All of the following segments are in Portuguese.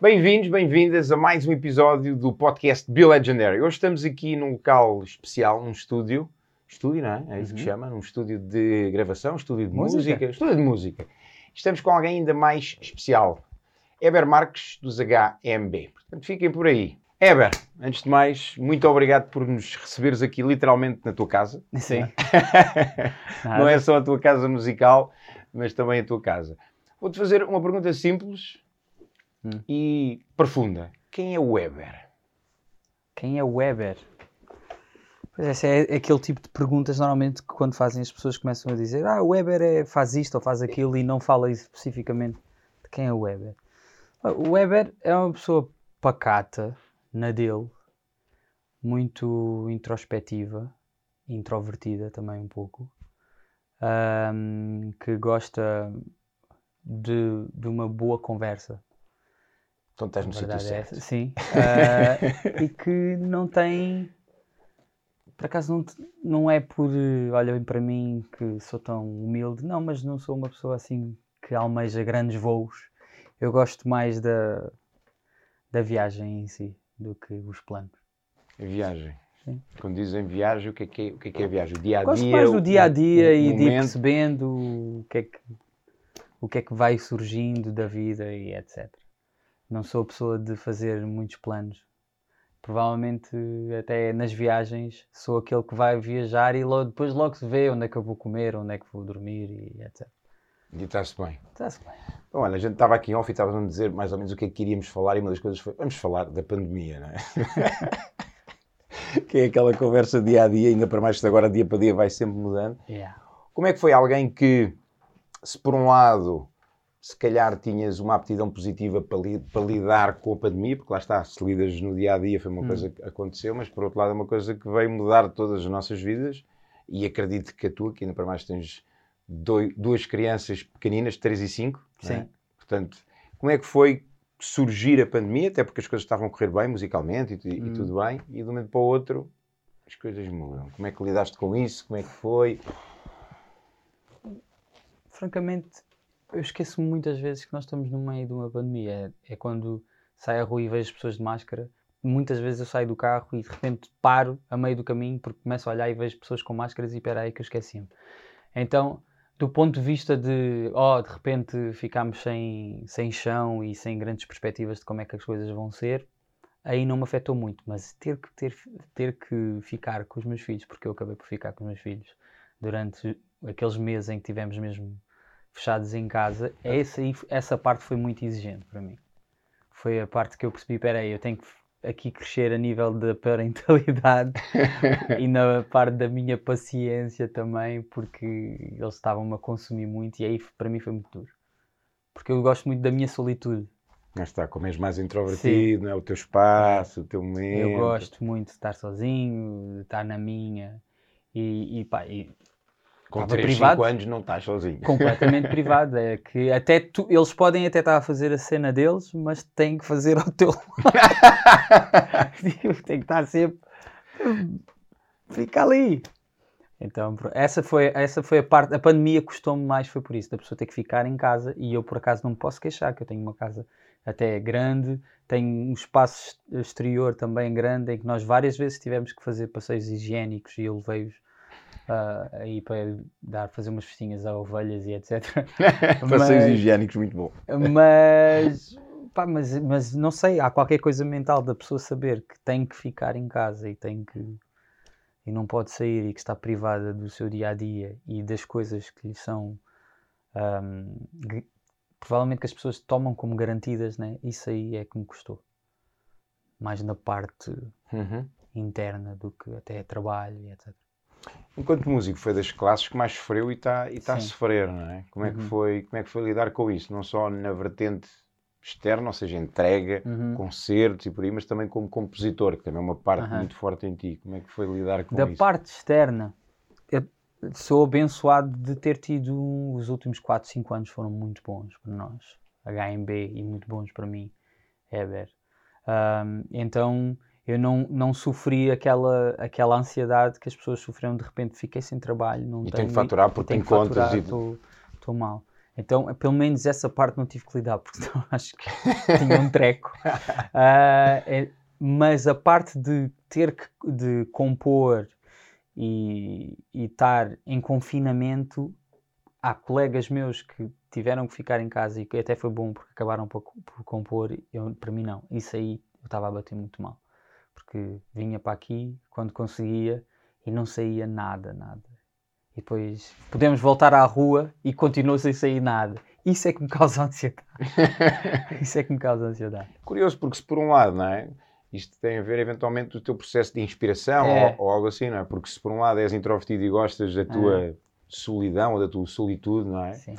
Bem-vindos, bem-vindas a mais um episódio do podcast Biolegendary. Hoje estamos aqui num local especial, num estúdio. Estúdio, não é? É isso que Uhum. chama? Num estúdio de gravação, estúdio de Música. música. Estúdio de música. Estamos com alguém ainda mais especial. Eber Marques, dos HMB. Portanto, fiquem por aí. Eber, antes de mais, muito obrigado por nos receberes aqui literalmente na tua casa. Sim. Não é só a tua casa musical, mas também a tua casa. Vou-te fazer uma pergunta simples Hum. e profunda. Quem é o Weber? Quem é o Weber? Pois esse é aquele tipo de perguntas normalmente que quando fazem as pessoas começam a dizer ah, o Weber é, faz isto ou faz aquilo e não fala especificamente de quem é o Weber. O Weber é uma pessoa pacata, na dele, muito introspectiva, introvertida também um pouco, ahm, que gosta de, de uma boa conversa. Então estás no sítio é certo. essa, sim. Ah, e que não tem. Por acaso não, não é por eh, olhem para mim que sou tão humilde, não, mas não sou uma pessoa assim que almeja grandes voos. Eu gosto mais da, da viagem em si do que os planos. Viagem. Sim. Quando dizem viagem, o que é que é, o que é, que é viagem? O dia a dia? Gosto mais do dia a dia e de ir percebendo o que, é que, o que é que vai surgindo da vida e etc. Não sou a pessoa de fazer muitos planos. Provavelmente até nas viagens sou aquele que vai viajar e logo, depois logo se vê onde é que eu vou comer, onde é que vou dormir e etc. E está-se bem. Está-se bem. Bom, olha, a gente estava aqui em off e estávamos a dizer mais ou menos o que é que queríamos falar e uma das coisas foi, vamos falar da pandemia, não é? que é aquela conversa dia a dia, ainda para mais que agora dia para dia vai sempre mudando. Yeah. Como é que foi alguém que, se por um lado, se calhar tinhas uma aptidão positiva para, li- para lidar com a pandemia, porque lá está, se lidas no dia a dia foi uma Hum. coisa que aconteceu, mas por outro lado é uma coisa que veio mudar todas as nossas vidas e acredito que a tua, que ainda para mais tens duas crianças pequeninas, 3 e 5, Sim. portanto, como é que foi surgir a pandemia, até porque as coisas estavam a correr bem musicalmente e, e Hum. tudo bem, e de um momento para o outro as coisas mudam. Como é que lidaste com isso? Como é que foi? francamente, eu esqueço-me muitas vezes que nós estamos no meio de uma pandemia. É, é quando saio à rua e vejo as pessoas de máscara. Muitas vezes eu saio do carro e de repente paro a meio do caminho porque começo a olhar e vejo pessoas com máscaras e espera aí que eu esqueci-me. Então, do ponto de vista de, oh, de repente ficámos sem, sem chão e sem grandes perspectivas de como é que as coisas vão ser, aí não me afetou muito. Mas ter que, ter, ter que ficar com os meus filhos, porque eu acabei por ficar com os meus filhos durante aqueles meses em que tivemos mesmo fechados em casa, essa, essa parte foi muito exigente para mim. Foi a parte que eu percebi, peraí, eu tenho que aqui crescer a nível da parentalidade e na parte da minha paciência também, porque eles estavam-me a consumir muito e aí para mim foi muito duro. Porque eu gosto muito da minha solitude. Lá está, como és mais introvertido, não é? o teu espaço, o teu momento. Eu gosto muito de estar sozinho, de estar na minha e, e, pá, e Com Estava 3, privado. 5 anos não estás sozinho. completamente privado. É que até tu, eles podem até estar a fazer a cena deles, mas têm que fazer ao teu lado. Tem que estar sempre. Fica ali. Então, essa foi, essa foi a parte. A pandemia custou-me mais, foi por isso, da pessoa ter que ficar em casa e eu, por acaso, não me posso queixar, que eu tenho uma casa até grande, tenho um espaço ex- exterior também grande, em que nós várias vezes tivemos que fazer passeios higiênicos e eu levei-os ah, aí para dar, fazer umas festinhas a ovelhas e etc. Passeios higiênicos, muito bom. Mas, pá, mas, mas não sei, há qualquer coisa mental da pessoa saber que tem que ficar em casa e tem que e não pode sair e que está privada do seu dia a dia e das coisas que lhe são ahm, gu- provavelmente que as pessoas tomam como garantidas, né? Isso aí é que me custou. Mais na parte Uhum. interna do que até trabalho e etc. Enquanto músico, foi das classes que mais sofreu e está e tá a sofrer, não é? Como é, que Uhum. foi, como é que foi lidar com isso? Não só na vertente externa, ou seja, entrega, Uhum. concertos e por aí, mas também como compositor, que também é uma parte Aham. muito forte em ti. Como é que foi lidar com Da isso? parte externa, eu sou abençoado de ter tido um, os últimos 4, 5 anos foram muito bons para nós, HMB, e muito bons para mim, Heber. Ahm, então eu não, não sofri aquela, aquela ansiedade que as pessoas sofreram de repente, fiquei sem trabalho, não E tenho, tem que faturar porque tem contas e- Estou mal. Então, pelo menos essa parte não tive que lidar, porque senão acho que tinha um treco. Ah, é- mas a parte de ter que de compor e e estar em confinamento, há colegas meus que tiveram que ficar em casa e que até foi bom porque acabaram por, por compor. Eu, para mim, não. Isso aí eu estava a bater muito mal. Porque vinha para aqui quando conseguia e não saía nada, nada. E depois podemos voltar à rua e continua sem sair nada. Isso é que me causa ansiedade. Isso é que me causa ansiedade. Curioso, porque se por um lado, não é? Isto tem a ver eventualmente com o teu processo de inspiração É. ou, ou algo assim, não é? Porque se por um lado és introvertido e gostas da tua solidão ou da tua solitude, não é? Sim.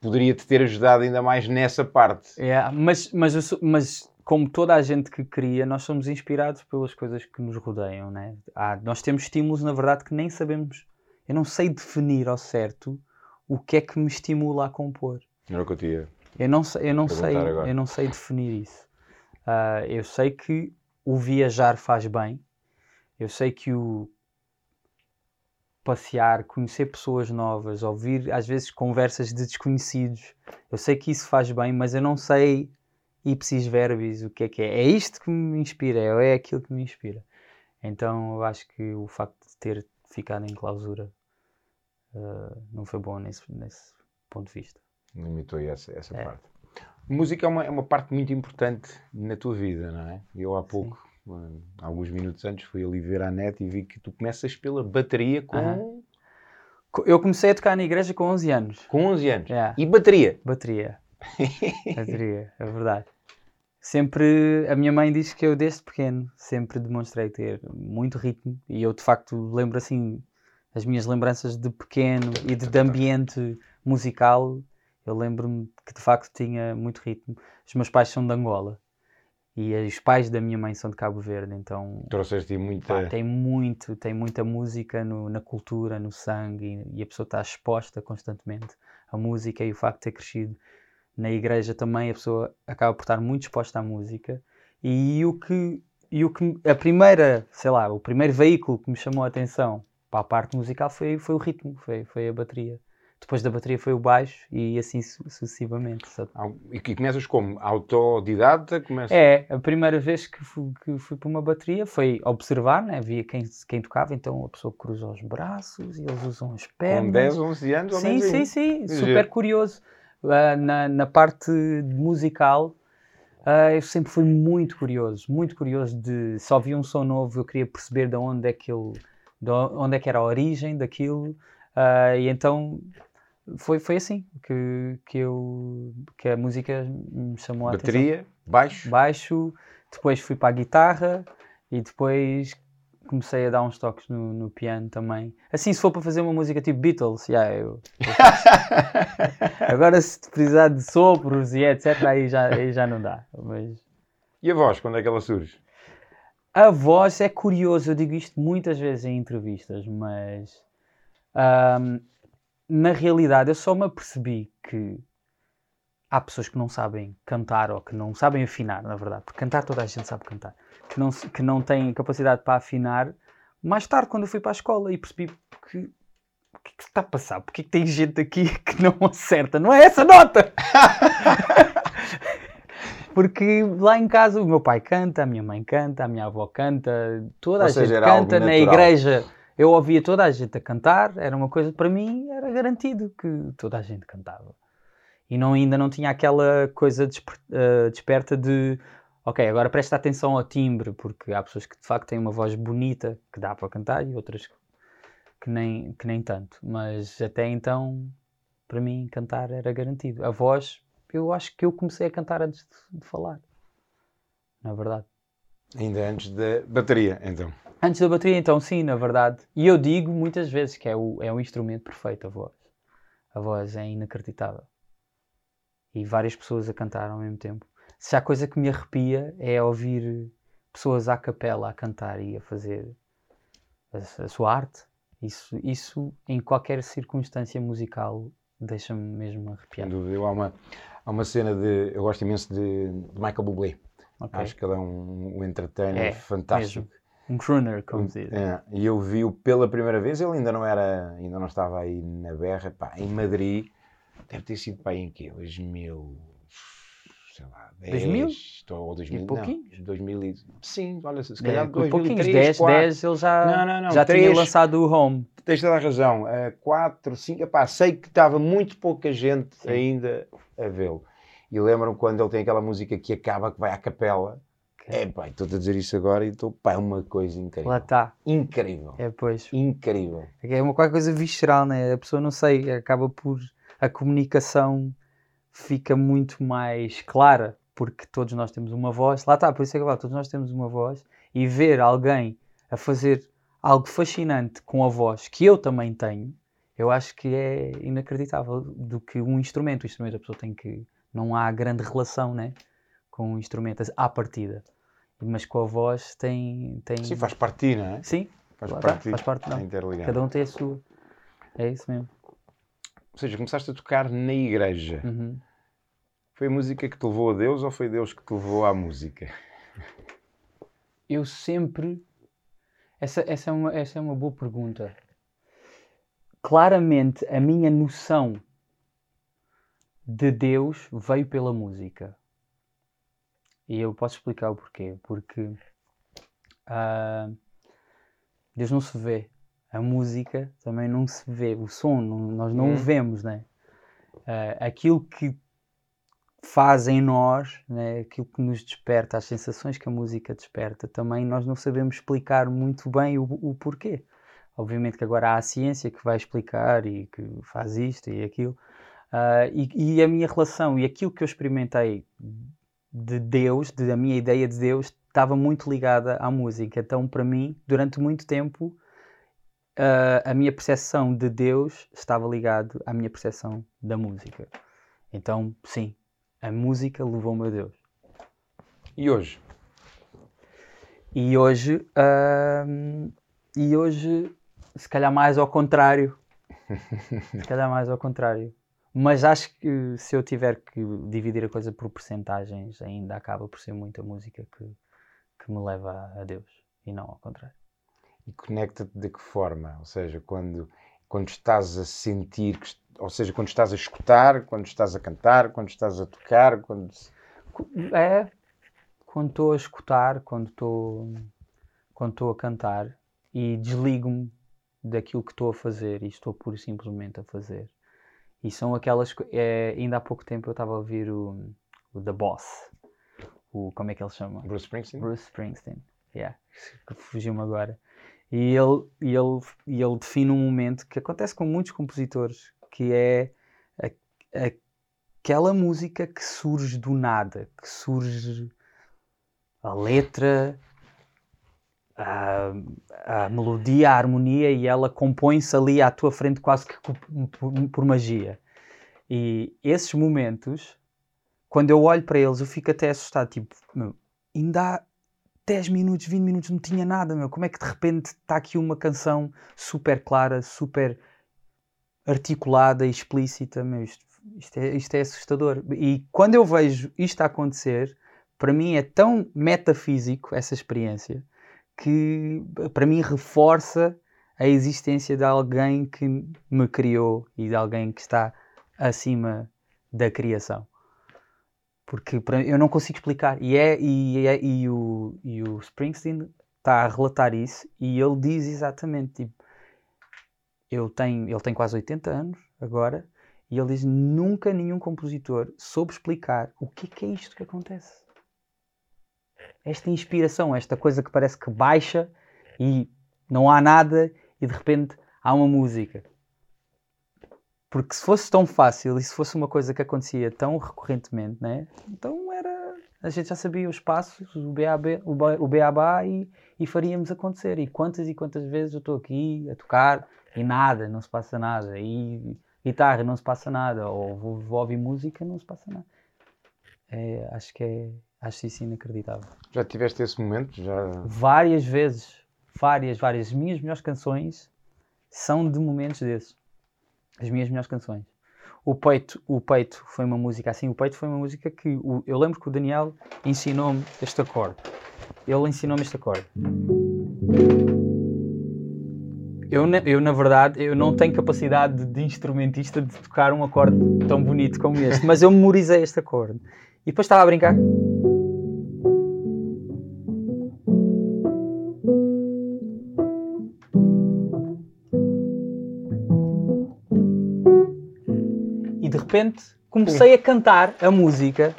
Poderia-te ter ajudado ainda mais nessa parte. É, mas, mas, mas como toda a gente que cria, nós somos inspirados pelas coisas que nos rodeiam, né? Nós temos estímulos, na verdade, que nem sabemos. Eu não sei definir ao certo o que é que me estimula a compor. Era o que eu ia. Eu não sei, eu não sei, agora. eu não sei definir isso. Ah, eu sei que o viajar faz bem. Eu sei que o passear, conhecer pessoas novas, ouvir às vezes conversas de desconhecidos, eu sei que isso faz bem, mas eu não sei ipsis verbis o que é que é. É isto que me inspira, é é aquilo que me inspira. Então eu acho que o facto de ter ficado em clausura ah, não foi bom nesse, nesse ponto de vista. Limitou essa, essa É. parte. Música é uma, é uma parte muito importante na tua vida, não é? Eu há pouco, hum, alguns minutos antes, fui ali ver a net e vi que tu começas pela bateria com. Co- Eu comecei a tocar na igreja com 11 anos. com 11 anos. É. E bateria? Bateria. Bateria, é verdade. Sempre, a minha mãe diz que eu desde pequeno sempre demonstrei ter muito ritmo e eu de facto lembro assim as minhas lembranças de pequeno e de, de ambiente musical. Eu lembro-me que de facto tinha muito ritmo. Os meus pais são de Angola e os pais da minha mãe são de Cabo Verde, então Trouxeste muita. Pá, tem muito, tem muita música no- na cultura, no sangue, e, e a pessoa está exposta constantemente à música e o facto de ter crescido na igreja também, a pessoa acaba por estar muito exposta à música. E o que, e o que a primeira, sei lá, o primeiro veículo que me chamou a atenção para a parte musical foi, foi o ritmo, foi, foi a bateria. Depois da bateria foi o baixo e assim su- sucessivamente. sabe? E que começas como? Autodidata? Começa... É, a primeira vez que fui, que fui para uma bateria foi observar, né? via quem, quem tocava, então a pessoa cruza os braços e eles usam as pernas. Com 10, 11 anos? Sim, sim, sim, Que super curioso. Na, na parte musical, ah, eu sempre fui muito curioso, muito curioso de só vi um som novo, eu queria perceber de onde é que ele, de onde é que era a origem daquilo, ah, e então foi, foi assim que, que, eu, que a música me chamou a atenção Bateria, baixo. baixo, depois fui para a guitarra e depois comecei a dar uns toques no, no piano também. Assim, se for para fazer uma música tipo Beatles, yeah, eu, eu. Agora, se precisar de sopros e etc., aí já, aí já não dá. Mas E a voz, quando é que ela surge? a voz é curioso, eu digo isto muitas vezes em entrevistas, mas ahm, na realidade eu só me apercebi que há pessoas que não sabem cantar ou que não sabem afinar, na verdade, porque cantar toda a gente sabe cantar, que não, que não têm capacidade para afinar. Mais tarde, quando eu fui para a escola e percebi que o que é que está a passar? Porque é que tem gente aqui que não acerta? Não é essa nota! Porque lá em casa o meu pai canta, a minha mãe canta, a minha avó canta, toda Ou a seja, gente canta. Na igreja eu ouvia toda a gente a cantar, era uma coisa, para mim era garantido que toda a gente cantava. E não, ainda não tinha aquela coisa desper- eh, desperta de ok, agora presta atenção ao timbre, porque há pessoas que de facto têm uma voz bonita que dá para cantar e outras que nem, que nem tanto. Mas até então, para mim, cantar era garantido. A voz, eu acho que eu comecei a cantar antes de, de falar. Na verdade. Ainda antes da bateria, então. Antes da bateria, então, sim, na verdade. E eu digo muitas vezes que é o, é o instrumento perfeito, a voz. A voz é inacreditável. E várias pessoas a cantar ao mesmo tempo. Se há coisa que me arrepia é ouvir pessoas à capela a cantar e a fazer a, a sua arte. Isso, isso, em qualquer circunstância musical, deixa-me mesmo Sem arrepiado. dúvida. Eu, há, uma, há uma cena de. Eu gosto imenso de, de Michael Bublé. Ok. Acho que ele é um, um entertainer É, fantástico. Um crooner, como se diz. É, e eu vi-o pela primeira vez, ele ainda não era, ainda não estava aí na berra, pá, em Madrid, deve ter sido aí em quê? 2000, sei lá, 10, 2000? estou- ou 2000, E pouquinhos? não, 2000 e, sim, olha, se É, calhar com pouquinhos, 2003, 10, 4, 10 ele já, Não, não, não, já tinha três. lançado o Home. tens toda a razão, 4, 5, pá, sei que estava muito pouca gente Sim. ainda a vê-lo. E lembro-me quando ele tem aquela música que acaba, que vai à capela, é pá, estou-te a dizer isso agora e estou, pá, é uma coisa incrível. Lá está. Incrível. É, pois. Incrível. É uma qualquer coisa visceral, né? A pessoa não sei, acaba por. A comunicação fica muito mais clara, porque todos nós temos uma voz. Lá está, por isso é que falo, todos nós temos uma voz e ver alguém a fazer algo fascinante com a voz que eu também tenho, eu acho que é inacreditável do que um instrumento. O instrumento a pessoa tem que. Não há grande relação, né? Com o instrumento à partida. Mas com a voz tem. tem... Sim, faz parte não é? Sim, Faz Lá parte, faz parte, não. interligado. cada um tem a sua. É isso mesmo. Ou seja, começaste a tocar na igreja. Uhum. Foi a música que te levou a Deus ou foi Deus que te levou à música? Eu sempre. Essa, essa, é uma, essa é uma boa pergunta. Claramente, a minha noção de Deus veio pela música. E eu posso explicar o porquê. Porque ah, Deus não se vê. A música também não se vê. O som, não- nós não Hum. o vemos, né? Ah, aquilo que faz em nós, né, aquilo que nos desperta, as sensações que a música desperta, também nós não sabemos explicar muito bem o, o porquê. Obviamente que agora há a ciência que vai explicar e que faz isto e aquilo. Ah, e, e a minha relação e aquilo que eu experimentei de Deus, de, a minha ideia de Deus, estava muito ligada à música. Então, para mim, durante muito tempo, ah, a minha percepção de Deus estava ligado à minha percepção da música. Então, sim, a música levou-me a Deus. E hoje? E hoje, ahm, e hoje, se calhar mais ao contrário. se calhar mais ao contrário. Mas acho que se eu tiver que dividir a coisa por percentagens, ainda acaba por ser muita música que, que me leva a Deus e não ao contrário. E conecta-te de que forma? Ou seja, quando, quando estás a sentir, que ou seja, quando estás a escutar, quando estás a cantar, quando estás a tocar, quando... É quando estou a escutar, quando estou quando estou a cantar e desligo-me daquilo que estou a fazer e estou pura e simplesmente a fazer. E são aquelas. É, ainda há pouco tempo eu estava a ouvir o, o The Boss. O, como é que ele chama? Bruce Springsteen? Bruce Springsteen. Yeah, que fugiu-me agora. E ele, e, ele, e ele define um momento que acontece com muitos compositores, que é a- aquela música que surge do nada, que surge a letra, a, a melodia, a harmonia, e ela compõe-se ali à tua frente quase que por, por magia. E esses momentos, quando eu olho para eles, eu fico até assustado, tipo, ainda há 10 minutos, 20 minutos, não tinha nada, meu. Como é que de repente está aqui uma canção super clara, super articulada e explícita, meu, isto, isto, é, isto é assustador. E quando eu vejo isto a acontecer, para mim é tão metafísico essa experiência que para mim reforça a existência de alguém que me criou e de alguém que está acima da criação. Porque para- eu não consigo explicar. E, é, e, é- e o, e o Springsteen está a relatar isso e ele diz exatamente: tipo, eu tenho, ele tem quase 80 anos agora e ele diz: nunca nenhum compositor soube explicar o que é, que é isto que acontece. Esta inspiração, esta coisa que parece que baixa e não há nada e de repente há uma música. Porque se fosse tão fácil e se fosse uma coisa que acontecia tão recorrentemente, né? então era. A gente já sabia os passos, o BAB, o ba- o beabá e, e faríamos acontecer. E quantas e quantas vezes eu estou aqui a tocar e nada, não se passa nada. E guitarra, não se passa nada. Ou vou, vou ouvir música, não se passa nada. É, acho que é. Acho isso inacreditável. Já tiveste esse momento? Já... Várias vezes, várias, várias. As minhas melhores canções são de momentos desses. As minhas melhores canções. O peito, o peito foi uma música assim. O peito foi uma música que o- eu lembro que o Daniel ensinou-me este acorde. Ele ensinou-me este acorde. Eu, eu, na verdade, eu não tenho capacidade de instrumentista de tocar um acorde tão bonito como este, mas eu memorizei este acorde. E depois estava a brincar. Repente comecei a cantar a música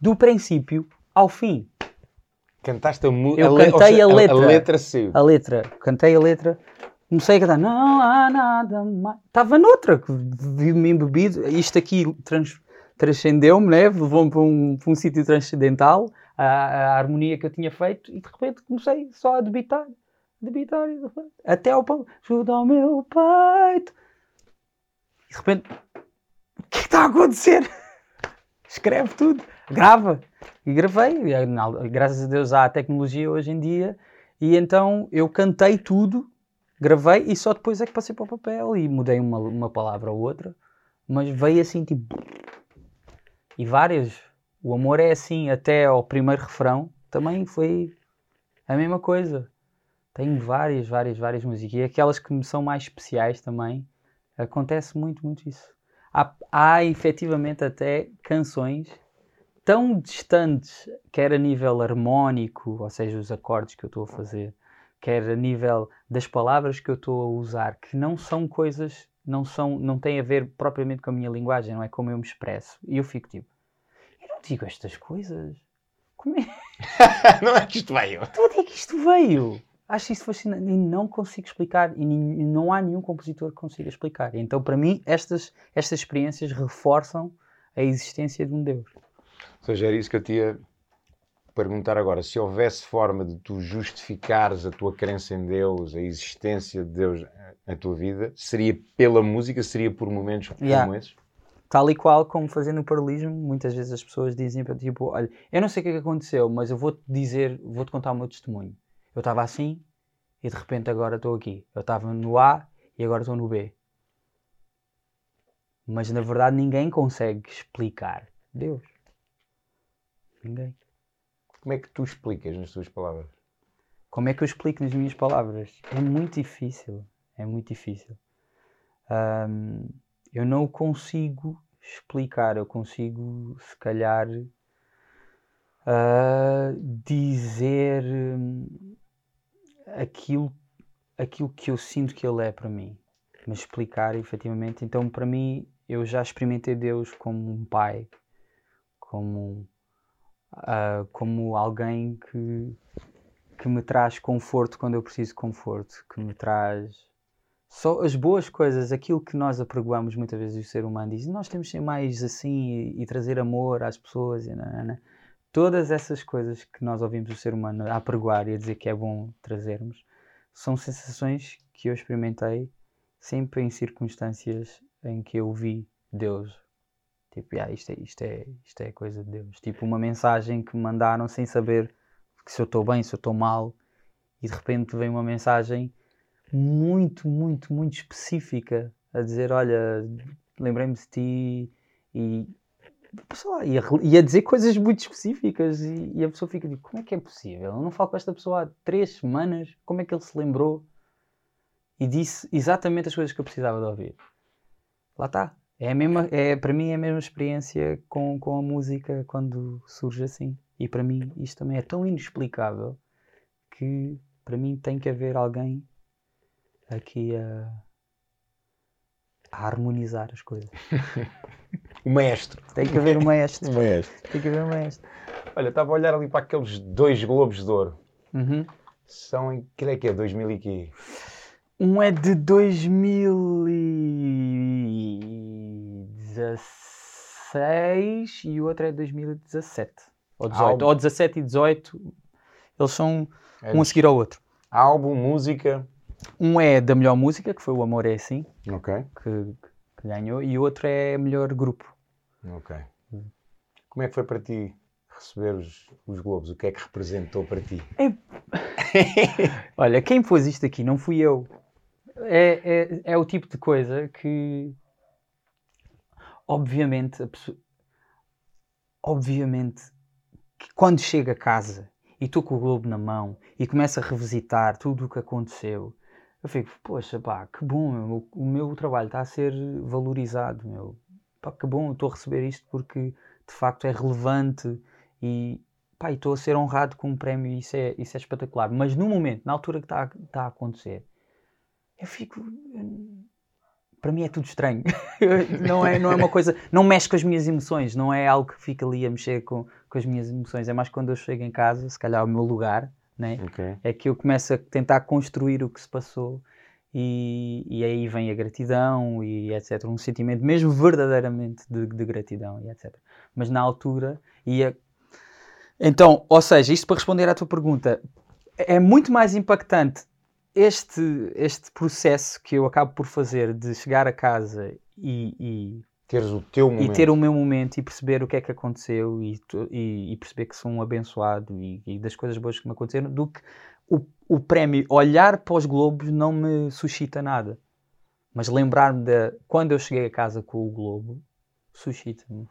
do princípio ao fim. Cantaste a música. Eu cantei a letra. A, letra saiu. A letra, cantei a letra, comecei a cantar, não há nada mais. Estava noutra, que vi-me embebido. Isto aqui trans- transcendeu-me, né? levou-me para um, para um sítio transcendental, a, a harmonia que eu tinha feito, e de repente comecei só a debitar, debitar, até ao pão, ajuda ao meu peito. E de repente, que é está a acontecer? Escreve tudo, grava. E gravei, e, na- graças a Deus há a tecnologia hoje em dia, e então eu cantei tudo, gravei e só depois é que passei para o papel e mudei uma, uma palavra ou outra, mas veio assim tipo. E várias. O amor é assim, até ao primeiro refrão também foi a mesma coisa. Tenho várias, várias, várias músicas. E aquelas que me são mais especiais também, acontece muito, muito isso. Há, há efetivamente até canções tão distantes, quer a nível harmónico, ou seja, os acordes que eu estou a fazer, quer a nível das palavras que eu estou a usar, que não são coisas, não são, não têm a ver propriamente com a minha linguagem, não é como eu me expresso. E eu fico tipo, eu não digo estas coisas. Como é, não é que isto veio. de onde é que isto veio? Acho isso fascinante e não consigo explicar e, não há nenhum compositor que consiga explicar. Então, para mim, estas, estas experiências reforçam a existência de um Deus. Ou seja, era isso que eu ia perguntar agora. Se houvesse forma de tu justificares a tua crença em Deus, a existência de Deus na tua vida, seria pela música, seria por momentos como Yeah. esses? Tal e qual como fazendo o paralelismo, muitas vezes as pessoas dizem para tipo, olha, eu não sei o que é que aconteceu, mas eu vou-te dizer, vou-te contar o meu testemunho. Eu estava assim e de repente agora estou aqui. Eu estava no A e agora estou no B. Mas na verdade ninguém consegue explicar Deus. Ninguém. Como é que tu explicas nas tuas palavras? Como é que eu explico nas minhas palavras? É muito difícil. É muito difícil. Ahm, eu não consigo explicar. Eu consigo, se calhar, ah, dizer hum, aquilo, aquilo que eu sinto que Ele é para mim. Mas explicar, efetivamente. Então, para mim, eu já experimentei Deus como um pai, como, ah, como alguém que que me traz conforto quando eu preciso de conforto, que me traz só as boas coisas, aquilo que nós apregoamos muitas vezes o ser humano diz, nós temos de ser mais assim e, e trazer amor às pessoas e nanana. Todas essas coisas que nós ouvimos o ser humano a e a dizer que é bom trazermos, são sensações que eu experimentei sempre em circunstâncias em que eu vi Deus. Tipo, ah, isto, é, isto, é, isto é coisa de Deus. Tipo, uma mensagem que me mandaram sem saber se eu estou bem, se eu estou mal, e de repente vem uma mensagem muito, muito, muito específica a dizer: Olha, lembrei-me de ti, e sei lá, e a, e a dizer coisas muito específicas, e, e a pessoa fica tipo: Como é que é possível? Eu não falo com esta pessoa há três semanas, como é que ele se lembrou? E disse exatamente as coisas que eu precisava de ouvir. Lá está. É a mesma, é, para mim é a mesma experiência com, com a música quando surge assim. E para mim isto também é tão inexplicável que para mim tem que haver alguém aqui a, a harmonizar as coisas. O maestro. Tem que haver um maestro. O maestro. Tem que haver um maestro. Olha, estava a olhar ali para aqueles dois Globos de Ouro. Uhum. São em. Que é que é? 2000 e quê? Um é de 2016 e o outro é de 2017. Ou 18. Álbum. Ou 17 e 18. Eles são É um a seguir ao outro. Álbum, música. Um é da melhor música, que foi o Amor é Assim, Ok. que, que ganhou, e o outro é melhor grupo. Ok. Como é que foi para ti receber os, os Globos? O que é que representou para ti? Olha, quem pôs isto aqui não fui eu. É, é, é o tipo de coisa que. obviamente, a pessoa- obviamente, que quando chego a casa e estou com o globo na mão e começo a revisitar tudo o que aconteceu, eu fico, poxa, pá, que bom, meu, o meu trabalho está a ser valorizado, meu. Pá, que bom, estou a receber isto porque de facto é relevante e pá, estou a ser honrado com um prémio e isso é, isso é espetacular. Mas no momento, na altura que está a- está a acontecer, eu fico. Para mim é tudo estranho. não, é, não é uma coisa. Não mexe com as minhas emoções. Não é algo que fica ali a mexer com, com as minhas emoções. É mais quando eu chego em casa, se calhar ao meu lugar, né? Ok. é que eu começo a tentar construir o que se passou e, e aí vem a gratidão e etc. Um sentimento mesmo verdadeiramente de, de gratidão e etc. Mas na altura ia. Então, ou seja, isto para responder à tua pergunta, é muito mais impactante este, este processo que eu acabo por fazer de chegar a casa e- e Teres o teu e momento. ter o meu momento e perceber o que é que aconteceu e, e- e perceber que sou um abençoado e, e das coisas boas que me aconteceram, do que o, o prémio olhar para os globos não me suscita nada. Mas lembrar-me de quando eu cheguei a casa com o globo, suscita-me.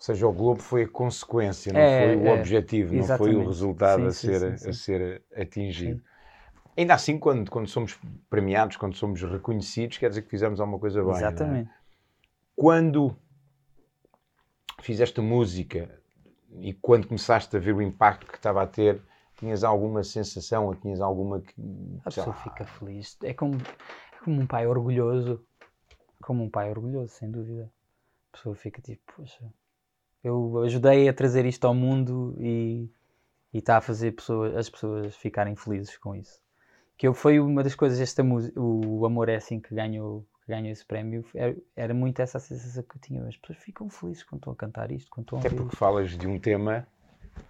Ou seja, o Globo foi a consequência, não É, foi o é, objetivo, não foi o resultado Sim, a, ser, sim, a sim. ser atingido. Ainda assim, quando, quando somos premiados, quando somos reconhecidos, quer dizer que fizemos alguma coisa bem. é? Exatamente. Quando fizeste música e quando começaste a ver o impacto que estava a ter, tinhas alguma sensação ou tinhas alguma que. A pessoa lá, fica feliz. É como, é como um pai orgulhoso. Como um pai orgulhoso, sem dúvida. A pessoa fica tipo, poxa, eu ajudei a trazer isto ao mundo e está a fazer as pessoas ficarem felizes com isso. Que eu, foi uma das coisas, esta música, o Amor é assim que ganhou, que ganhou esse prémio, era, era muito essa a sensação que eu tinha. As pessoas ficam felizes quando estão a cantar isto, quando estão a Até porque falas de um tema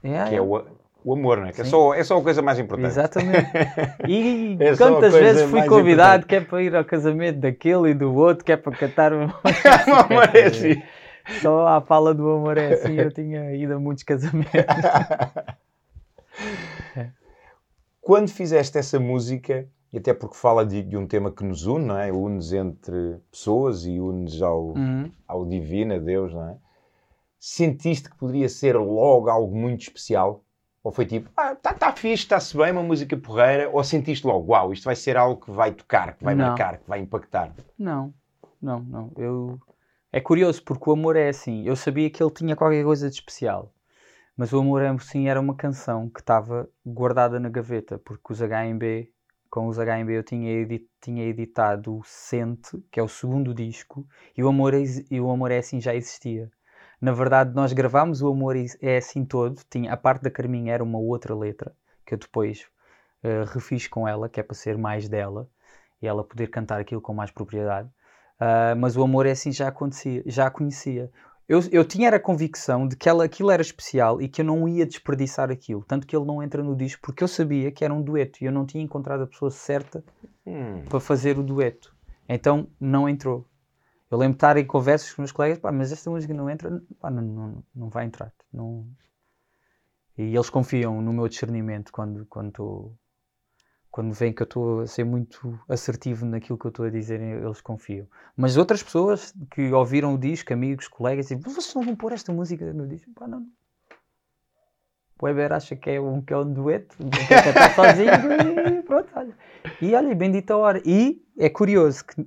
É, que é o, o amor, não é? Que é só, é só a coisa mais importante. Exatamente. E É quantas vezes fui convidado que é para ir ao casamento daquele e do outro, que é para cantar o o amor é assim. Só à fala do amor é assim, eu tinha ido a muitos casamentos. Quando fizeste essa música, e até porque fala de, de um tema que nos une, não é? Une-nos entre pessoas e une-nos ao, Uhum. ao divino, a Deus, não é? Sentiste que poderia ser logo algo muito especial? Ou foi tipo, ah, tá, tá fixe, está-se bem, uma música porreira? Ou sentiste logo, uau, isto vai ser algo que vai tocar, que vai Não. marcar, que vai impactar? Não, não, não. Eu... É curioso porque o amor é assim. Eu sabia que ele tinha qualquer coisa de especial, mas o amor é assim era uma canção que estava guardada na gaveta, porque os HMB, com os HMB eu tinha, edi- tinha editado o Sente, que é o segundo disco, e o amor é, e o amor é assim já existia. Na verdade, nós gravámos o Amor é assim todo. Tinha, a parte da Carminha era uma outra letra que eu depois eh, refiz com ela, que é para ser mais dela e ela poder cantar aquilo com mais propriedade. Ah, mas o amor é assim já acontecia, já a conhecia. Eu, eu tinha era a convicção de que ela, aquilo era especial e que eu não ia desperdiçar aquilo. Tanto que ele não entra no disco porque eu sabia que era um dueto e eu não tinha encontrado a pessoa certa Hum, para fazer o dueto. Então não entrou. Eu lembro de estar em conversas com meus colegas, pá, mas esta música não entra, pá, não, não, não vai entrar. Não... E eles confiam no meu discernimento quando, quando, estou- quando veem que eu estou a ser muito assertivo naquilo que eu estou a dizer, eles confiam. Mas outras pessoas que ouviram o disco, amigos, colegas, dizem, "Mas vocês não vão pôr esta música no disco? Pá, não. O Weber acha que é um, que é um dueto, quer cantar sozinho e pronto, olha. E olha, bendita hora. E é curioso que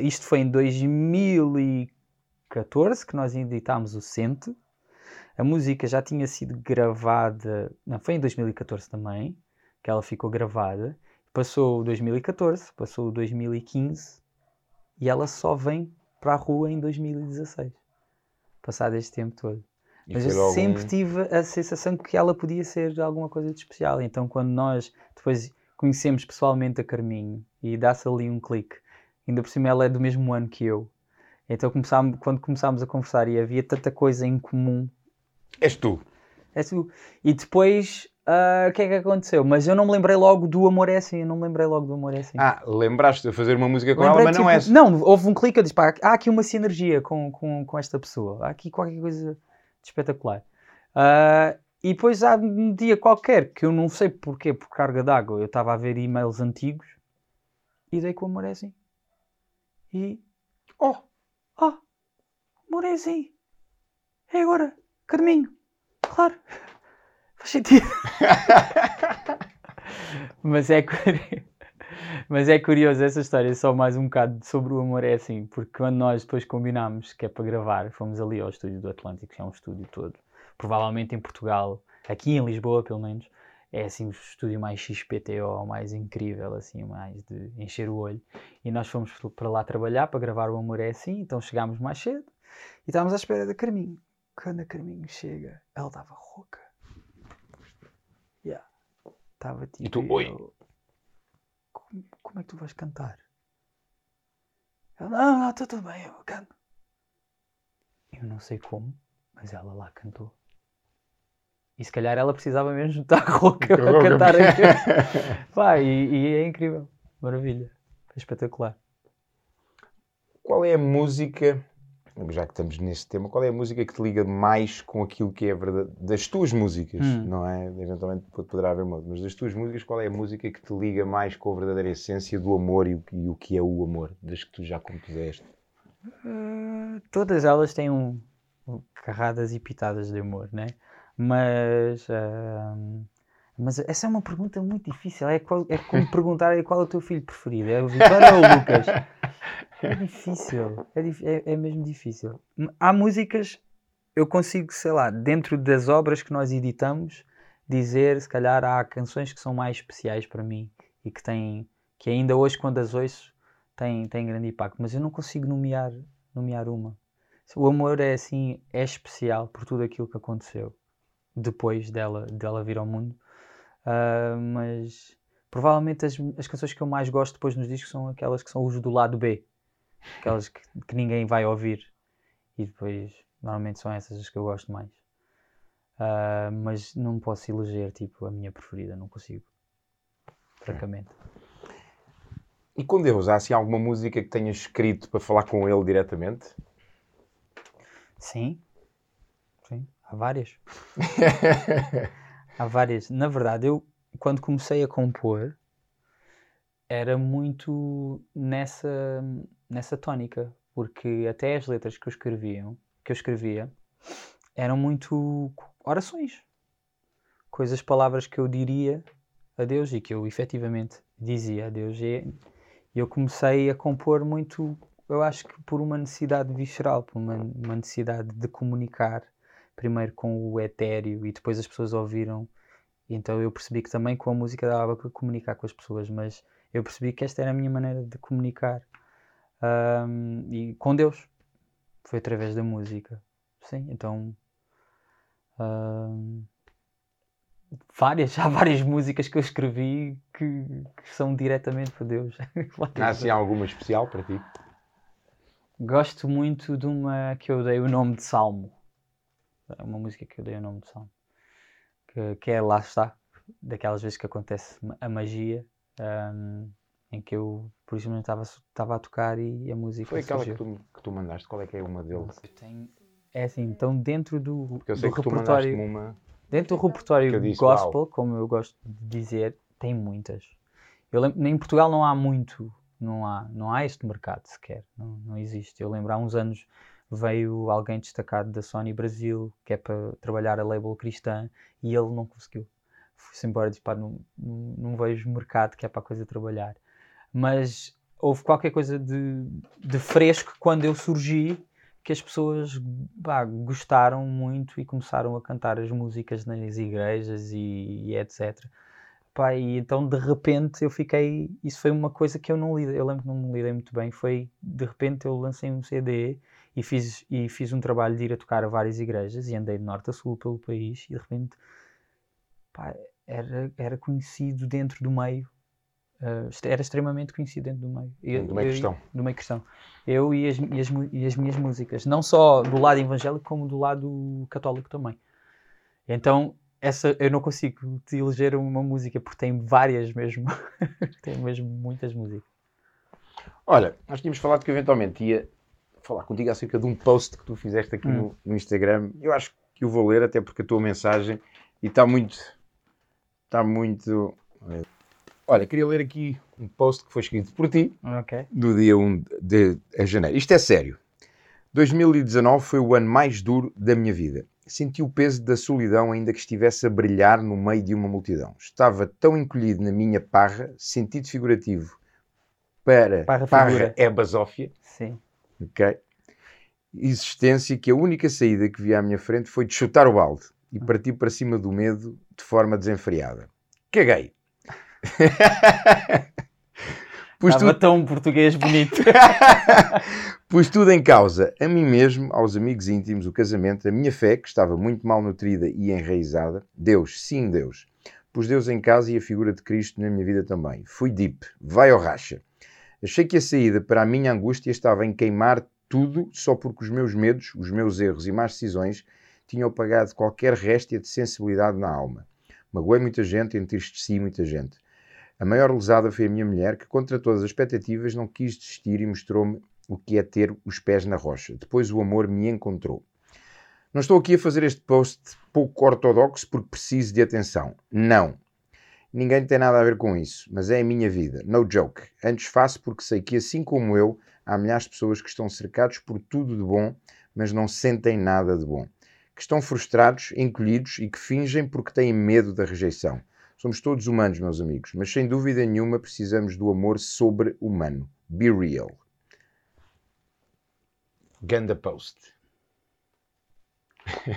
isto foi em 2014 que nós editámos o Sente. A música já tinha sido gravada, não, foi em 2014 também, que ela ficou gravada. Passou o 2014, passou o 2015 e ela só vem para a rua em 2016. Passado este tempo todo. e Mas eu logo sempre tive a sensação que ela podia ser alguma coisa de especial. Então, quando nós depois conhecemos pessoalmente a Carminho e dá-se ali um clique, ainda por cima ela é do mesmo ano que eu. Então, começámos, quando começámos a conversar e havia tanta coisa em comum. És tu. é tu. E depois, ah, o que é que aconteceu? Mas eu não me lembrei logo do Amor é Assim. Eu não me lembrei logo do Amor é Assim. Ah, lembraste de fazer uma música com Lembrei, ela, mas não tipo, és. Não, houve um clique, eu disse, pá, há aqui uma sinergia com, com, com esta pessoa. Há aqui qualquer coisa de espetacular. Ah, e depois há um dia qualquer, que eu não sei porquê, por carga d'água, eu estava a ver e-mails antigos e dei com o amor é assim. E, Oh, oh, é assim. É agora, Carminho. Claro. Faz sentido. Mas é. Mas é curioso essa história, só mais um bocado sobre o amor é assim, porque quando nós depois combinámos que é para gravar, fomos ali ao estúdio do Atlântico, que é um estúdio todo, provavelmente em Portugal, aqui em Lisboa pelo menos, é assim o estúdio mais XPTO, mais incrível, assim, mais de encher o olho. E nós fomos para lá trabalhar para gravar o Amor é assim, então chegámos mais cedo e estávamos à espera da Carminho. Quando a Carminho chega, ela estava rouca. Yeah. Estava tipo. E tu, oi. eu, Como, como é que tu vais cantar? Ela, não, não, está tudo bem, eu canto. Eu não sei como, mas ela lá cantou. E se calhar ela precisava mesmo de estar rouca para cantar aqui. Pá, e, e é incrível. Maravilha. Foi espetacular. Qual é a música, já que estamos nesse tema, qual é a música que te liga mais com aquilo que é verdade, das tuas músicas, Hum. não é? Eventualmente pode- poderá haver uma mas das tuas músicas, qual é a música que te liga mais com a verdadeira essência do amor e o, que- e o que é o amor, das que tu já compuseste? Uh, todas elas têm um, um- carradas e pitadas de amor, né? Mas, ahm, mas essa é uma pergunta muito difícil. É, qual, é como perguntar qual é o teu filho preferido. É o Vitória ou o Lucas? É difícil. É, é- é mesmo difícil. Há músicas, eu consigo, sei lá, dentro das obras que nós editamos, dizer, se calhar, há canções que são mais especiais para mim e que têm, que ainda hoje, quando as ouço, têm, têm grande impacto. Mas eu não consigo nomear, nomear uma. O amor é assim, é especial por tudo aquilo que aconteceu depois dela, dela vir ao mundo. Ah, mas provavelmente as, as canções que eu mais gosto depois nos discos são aquelas que são os do lado B, aquelas que, que ninguém vai ouvir. E depois, normalmente são essas as que eu gosto mais. Ah, mas não posso eleger tipo a minha preferida, não consigo. Francamente. E com Deus, há assim alguma música que tenhas escrito para falar com ele diretamente? Sim. Há várias. Há várias. Na verdade, eu, quando comecei a compor, era muito nessa, nessa tónica. Porque até as letras que eu escrevia, que eu escrevia eram muito orações. Coisas, palavras que eu diria a Deus e que eu efetivamente dizia a Deus. E e eu comecei a compor muito, eu acho que por uma necessidade visceral, por uma, uma necessidade de comunicar primeiro com o etéreo e depois as pessoas ouviram. Então eu percebi que também com a música dava para comunicar com as pessoas, mas eu percebi que esta era a minha maneira de comunicar. Ahm, e com Deus. Foi através da música. Sim, então. ahm, várias, há várias músicas que eu escrevi que, que são diretamente para Deus. Há assim alguma especial para ti? Gosto muito de uma que eu dei o nome de Salmo. É uma música que eu dei o nome de Salmo. Que, que é Lá está, daquelas vezes que acontece a magia, ahm, em que eu, por isso mesmo, estava, a tocar e a música Foi aquela que tu, que tu mandaste, qual é que é uma deles? Tenho- É assim, então dentro do, Porque eu sei do que tu repertório... mandaste-me uma... Dentro do repertório disse, gospel, como eu gosto de dizer, tem muitas. Eu lembro, em Portugal não há muito, não há, não há este mercado sequer, não, não existe. Eu lembro há uns anos veio alguém destacado da Sony Brasil, que é para trabalhar a label cristã, e ele não conseguiu. Foi-se embora, disse, pá, não, não, não vejo mercado que é para a coisa trabalhar. Mas houve qualquer coisa de, de fresco quando eu surgi, que as pessoas pá, gostaram muito e começaram a cantar as músicas nas igrejas e, e etc. Pá, e então de repente eu fiquei. Isso foi uma coisa que eu não lidei. Eu lembro que não me lidei muito bem. Foi de repente eu lancei um CD e fiz, e fiz um trabalho de ir a tocar a várias igrejas e andei de norte a sul pelo país e de repente pá, era, era conhecido dentro do meio. ah, era extremamente conhecido dentro do meio. Eu- Do meio eu- cristão. do meio cristão. Eu e as, e, as, e as minhas músicas, não só do lado evangélico, como do lado católico também. Então, essa eu não consigo te eleger uma música porque tem várias mesmo. tem mesmo muitas músicas. Olha, nós tínhamos falado que eventualmente ia falar contigo acerca de um post que tu fizeste aqui Hum. no, no Instagram. Eu acho que o vou ler, até porque a tua mensagem está muito. Está muito. Olha, queria ler aqui um post que foi escrito por ti Ok. no dia 1 de, de janeiro. Isto é sério. 2019 foi o ano mais duro da minha vida. Senti o peso da solidão, ainda que estivesse a brilhar no meio de uma multidão. Estava tão encolhido na minha parra, sentido figurativo, para Parra parra é basófia, Sim. Ok? Existência que a única saída que vi à minha frente foi de chutar o balde e partir para cima do medo de forma desenfreada. Caguei. Pus Estava tudo, tão português bonito. pus tudo em causa, a mim mesmo, aos amigos íntimos, o casamento, a minha fé, que estava muito mal nutrida e enraizada. Deus, sim, Deus. Pus Deus em casa e a figura de Cristo na minha vida também. Fui deep, vai ao racha. Achei que a saída para a minha angústia estava em queimar tudo só porque os meus medos, os meus erros e más decisões tinham apagado qualquer réstia de sensibilidade na alma. Magoei muita gente, entristeci muita gente. A maior lesada foi a minha mulher, que, contra todas as expectativas, não quis desistir e mostrou-me o que é ter os pés na rocha. Depois o amor me encontrou. Não estou aqui a fazer este post pouco ortodoxo porque preciso de atenção. Não. Ninguém tem nada a ver com isso, mas é a minha vida. No joke. Antes faço porque sei que, assim como eu, há milhares de pessoas que estão cercados por tudo de bom, mas não sentem nada de bom. Que estão frustrados, encolhidos e que fingem porque têm medo da rejeição. Somos todos humanos, meus amigos, mas sem dúvida nenhuma precisamos do amor sobre-humano. Be real. Ganda post.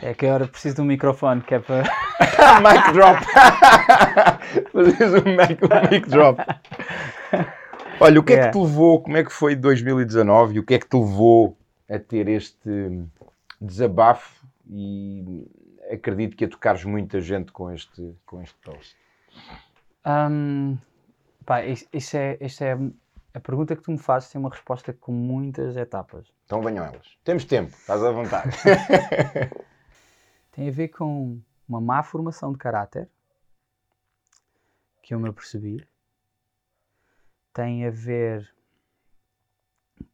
É que agora preciso de um microfone que é para. mic drop. Fazes um mic, um mic drop. Olha, o que é Yeah. que te levou, como é que foi 2019 e o que é que te levou a ter este desabafo e acredito que a tocares muita gente com este, com este post. Hum, pá, isso, isso é, isso é. A pergunta que tu me fazes tem uma resposta com muitas etapas. Então venham elas. Temos tempo, estás à vontade. Tem a ver com uma má formação de caráter, que eu me apercebi. Tem a ver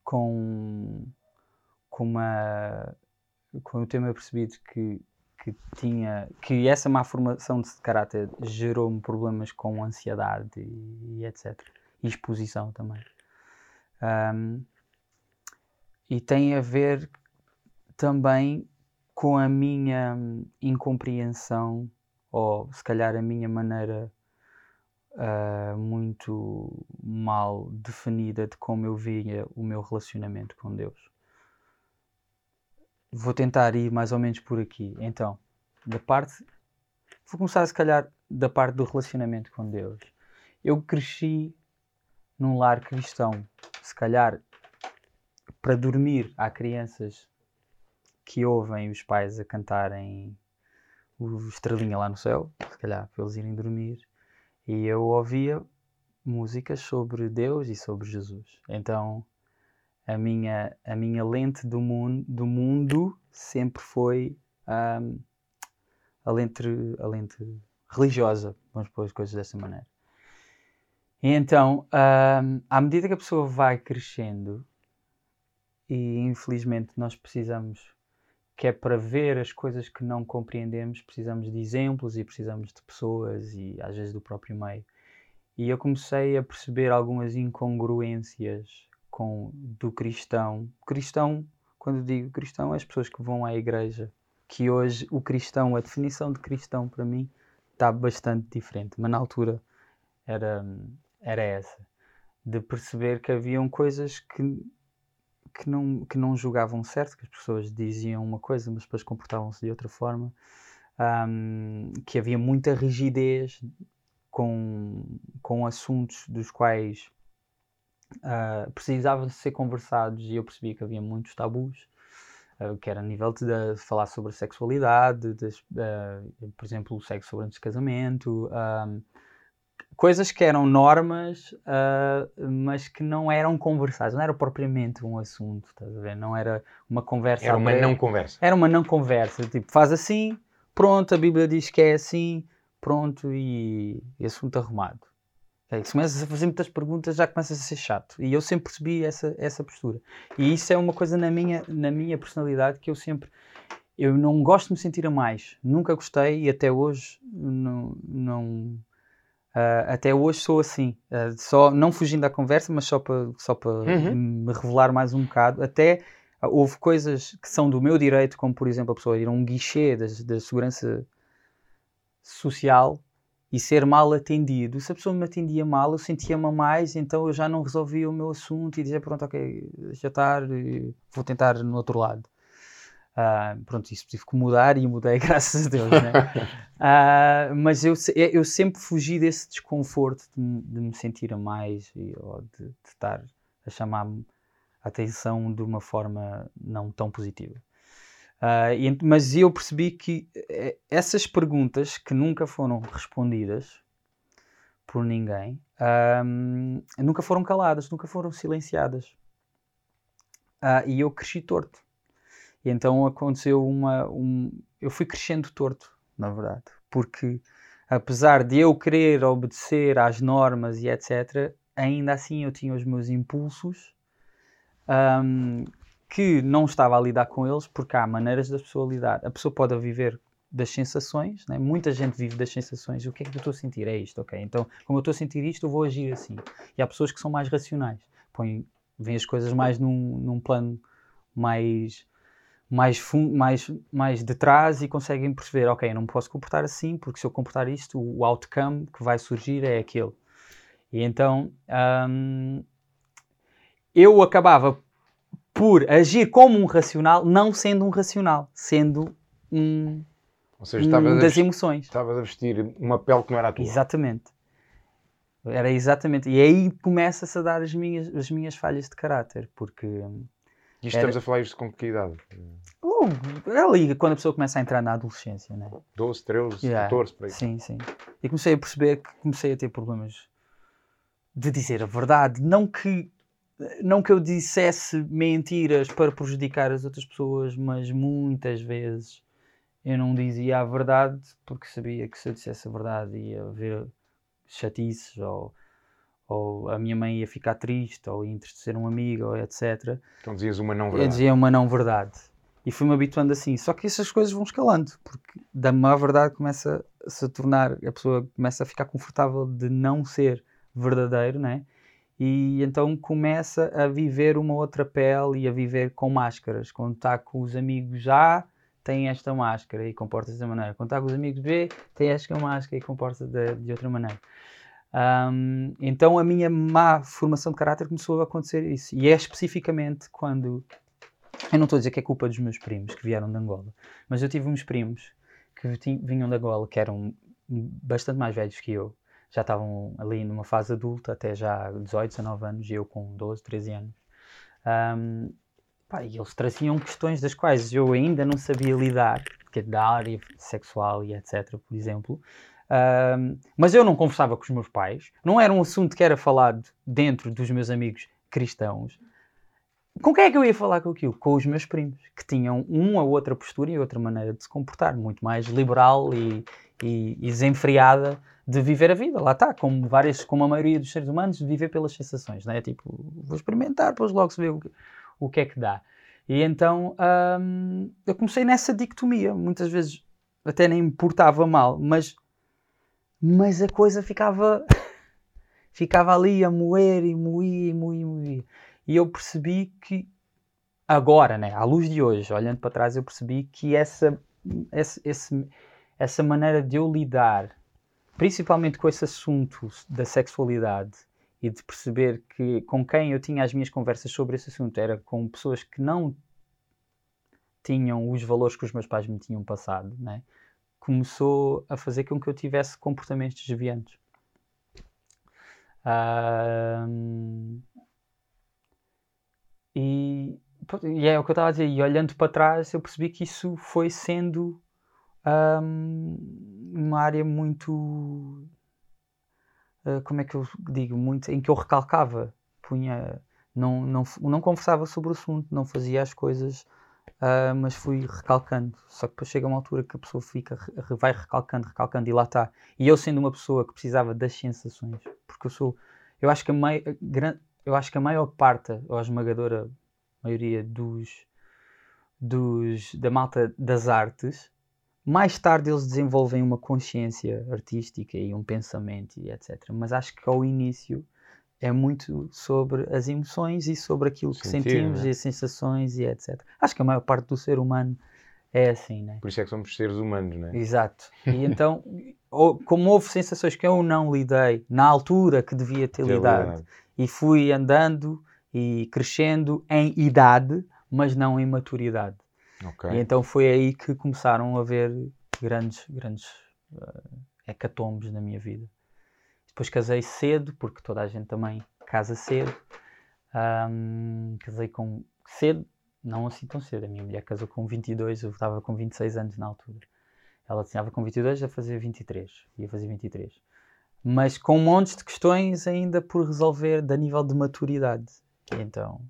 com, com uma. com eu ter-me apercebido que, que tinha. que essa má formação de caráter gerou-me problemas com ansiedade e, e etc. E exposição também. Ahm, e tem a ver também com a minha incompreensão ou se calhar a minha maneira ah, muito mal definida de como eu via o meu relacionamento com Deus. Vou tentar ir mais ou menos por aqui. Então, da parte. Vou começar se calhar da parte do relacionamento com Deus. Eu cresci num lar cristão. Se calhar para dormir há crianças que ouvem os pais a cantarem o Estrelinha lá no céu, se calhar para eles irem dormir, e eu ouvia músicas sobre Deus e sobre Jesus. Então a minha, a minha lente do mundo, do mundo sempre foi ahm, a, lente, a lente religiosa, vamos pôr as coisas dessa maneira. E então, ahm, à medida que a pessoa vai crescendo, e infelizmente nós precisamos, que é para ver as coisas que não compreendemos, precisamos de exemplos e precisamos de pessoas e às vezes do próprio meio. E eu comecei a perceber algumas incongruências com do cristão. Cristão, quando digo cristão, é as pessoas que vão à igreja. Que hoje o cristão, a definição de cristão para mim está bastante diferente, mas na altura era, era essa. De perceber que haviam coisas que que não, que não julgavam certo, que as pessoas diziam uma coisa, mas depois comportavam-se de outra forma, Ahm, que havia muita rigidez com, com assuntos dos quais ah, precisavam de ser conversados e eu percebi que havia muitos tabus, ah, que era a nível de, de falar sobre a sexualidade, das- ah, por exemplo, o sexo sobre antes de casamento, ahm, coisas que eram normas, ah, mas que não eram conversadas, não era propriamente um assunto, estás a ver? Não era uma conversa. Era uma não conversa. era uma não conversa, tipo, faz assim, pronto, a Bíblia diz que é assim, pronto, e, e assunto arrumado. Ok, Se começas a fazer muitas perguntas, já começas a ser chato. E eu sempre percebi essa, essa postura. E isso é uma coisa na minha, na minha personalidade que eu sempre. Eu não gosto de me sentir a mais. Nunca gostei e até hoje não. não ah, até hoje sou assim. Ah, só, não fugindo da conversa, mas só para só para Uhum. me revelar mais um bocado. Até houve coisas que são do meu direito, como por exemplo a pessoa ir a um guichê da, segurança social e ser mal atendido. Se a pessoa me atendia mal, eu sentia-me mais, então eu já não resolvia o meu assunto e dizia, pronto, ok, já estar, vou tentar no outro lado. Uh, pronto, isso tive que mudar e mudei, graças a Deus, né? uh, mas eu, eu sempre fugi desse desconforto de, de me sentir a mais e, ou de, de estar a chamar-me a atenção de uma forma não tão positiva. Uh, e, mas eu percebi que eh, essas perguntas que nunca foram respondidas por ninguém nunca foram caladas, nunca foram silenciadas. e eu cresci torto e então aconteceu uma. Um, eu fui crescendo torto, na verdade, porque apesar de eu querer obedecer às normas e etc., ainda assim eu tinha os meus impulsos um, que não estava a lidar com eles, porque há maneiras da pessoa lidar. A pessoa pode viver das sensações, né? muita gente vive das sensações. O que é que eu estou a sentir? É isto, ok? Então, como eu estou a sentir isto, eu vou agir assim. E há pessoas que são mais racionais, põem, veem as coisas mais num, num plano mais mais, mais, mais de trás e conseguem perceber, ok, eu não me posso comportar assim, porque se eu comportar isto, o outcome que vai surgir é aquele. E então hum, eu acabava por agir como um racional, não sendo um racional, sendo um, seja, um das emoções. Estavas a vestir uma pele que não era a tua. Exatamente. Era exatamente. E aí começa-se a dar as minhas, as minhas falhas de caráter, porque hum, e estamos Era... a falar isto com que idade? Uh, é ali, quando a pessoa começa a entrar na adolescência, né? 12, 13, yeah. 14, por aí. Sim, sim. E comecei a perceber que comecei a ter problemas de dizer a verdade. Não que, não que eu dissesse mentiras para prejudicar as outras pessoas, mas muitas vezes eu não dizia a verdade porque sabia que se eu dissesse a verdade ia haver chatices ou ou a minha mãe ia ficar triste, ou ia entristecer um amigo, ou etc. Então dizias uma não verdade. Eu dizia uma não verdade. E fui-me habituando assim. Só que essas coisas vão escalando, porque da má verdade começa a se tornar, a pessoa começa a ficar confortável de não ser verdadeiro, né? E então começa a viver uma outra pele e a viver com máscaras. Quando está com os amigos A, tem esta máscara e comporta-se dessa maneira. Quando está com os amigos B, tem esta máscara e comporta-se de, de outra maneira. Um, então a minha má formação de caráter começou a acontecer isso. E é especificamente quando. Eu não estou a dizer que é culpa dos meus primos que vieram de Angola, mas eu tive uns primos que vinham de Angola que eram bastante mais velhos que eu. Já estavam ali numa fase adulta, até já 18, 19 anos, e eu com 12, 13 anos. Um, pá, e eles traziam questões das quais eu ainda não sabia lidar, que é da área sexual e etc, por exemplo mas eu não conversava com os meus pais, não era um assunto que era falado dentro dos meus amigos cristãos. Com quem é que eu ia falar com aquilo? Com os meus primos, que tinham uma ou outra postura e outra maneira de se comportar, muito mais liberal e, e, e desenfreada de viver a vida. Lá está, como, várias, como a maioria dos seres humanos, de viver pelas sensações, não é? Tipo, vou experimentar, depois logo se vê o que, o que é que dá. E então eu comecei nessa dicotomia. Muitas vezes até nem me portava mal, mas mas a coisa ficava ficava ali a moer e moer e moer e moer. E eu percebi que agora, né, à luz de hoje, olhando para trás, eu percebi que essa, essa, esse, essa maneira de eu lidar, principalmente com esse assunto da sexualidade e de perceber que com quem eu tinha as minhas conversas sobre esse assunto era com pessoas que não tinham os valores que os meus pais me tinham passado, né? Começou a fazer com que eu tivesse comportamentos desviantes. e, e, é o que eu estava a dizer, e olhando para trás eu percebi que isso foi sendo um, uma área muito uh, como é que eu digo, muito em que eu recalcava, punha, não, não, não conversava sobre o assunto, não fazia as coisas Uh, mas fui recalcando. Só que depois chega uma altura que a pessoa fica, vai recalcando, recalcando e lá está. E eu sendo uma pessoa que precisava das sensações, porque eu sou, eu acho que a, eu acho que a maior parte, ou a esmagadora maioria dos, dos da malta das artes, mais tarde eles desenvolvem uma consciência artística e um pensamento e etc. Mas acho que ao início é muito sobre as emoções e sobre aquilo que Sentir, sentimos né? e as sensações e etc. Acho que a maior parte do ser humano é assim, né? Por isso é que somos seres humanos, não é? Exato. E então, como houve sensações que eu não lidei na altura que devia ter lidado, e fui andando e crescendo em idade, mas não em maturidade. Ok. E então foi aí que começaram a haver grandes, grandes eh, hecatombes na minha vida. Depois casei cedo, porque toda a gente também casa cedo. Ahm, casei com cedo, não assim tão cedo. A minha mulher casou com 22, eu estava com 26 anos na altura. Ela estava com 22 a fazer 23, ia fazer 23. Mas com montes de questões ainda por resolver da nível de maturidade. Então,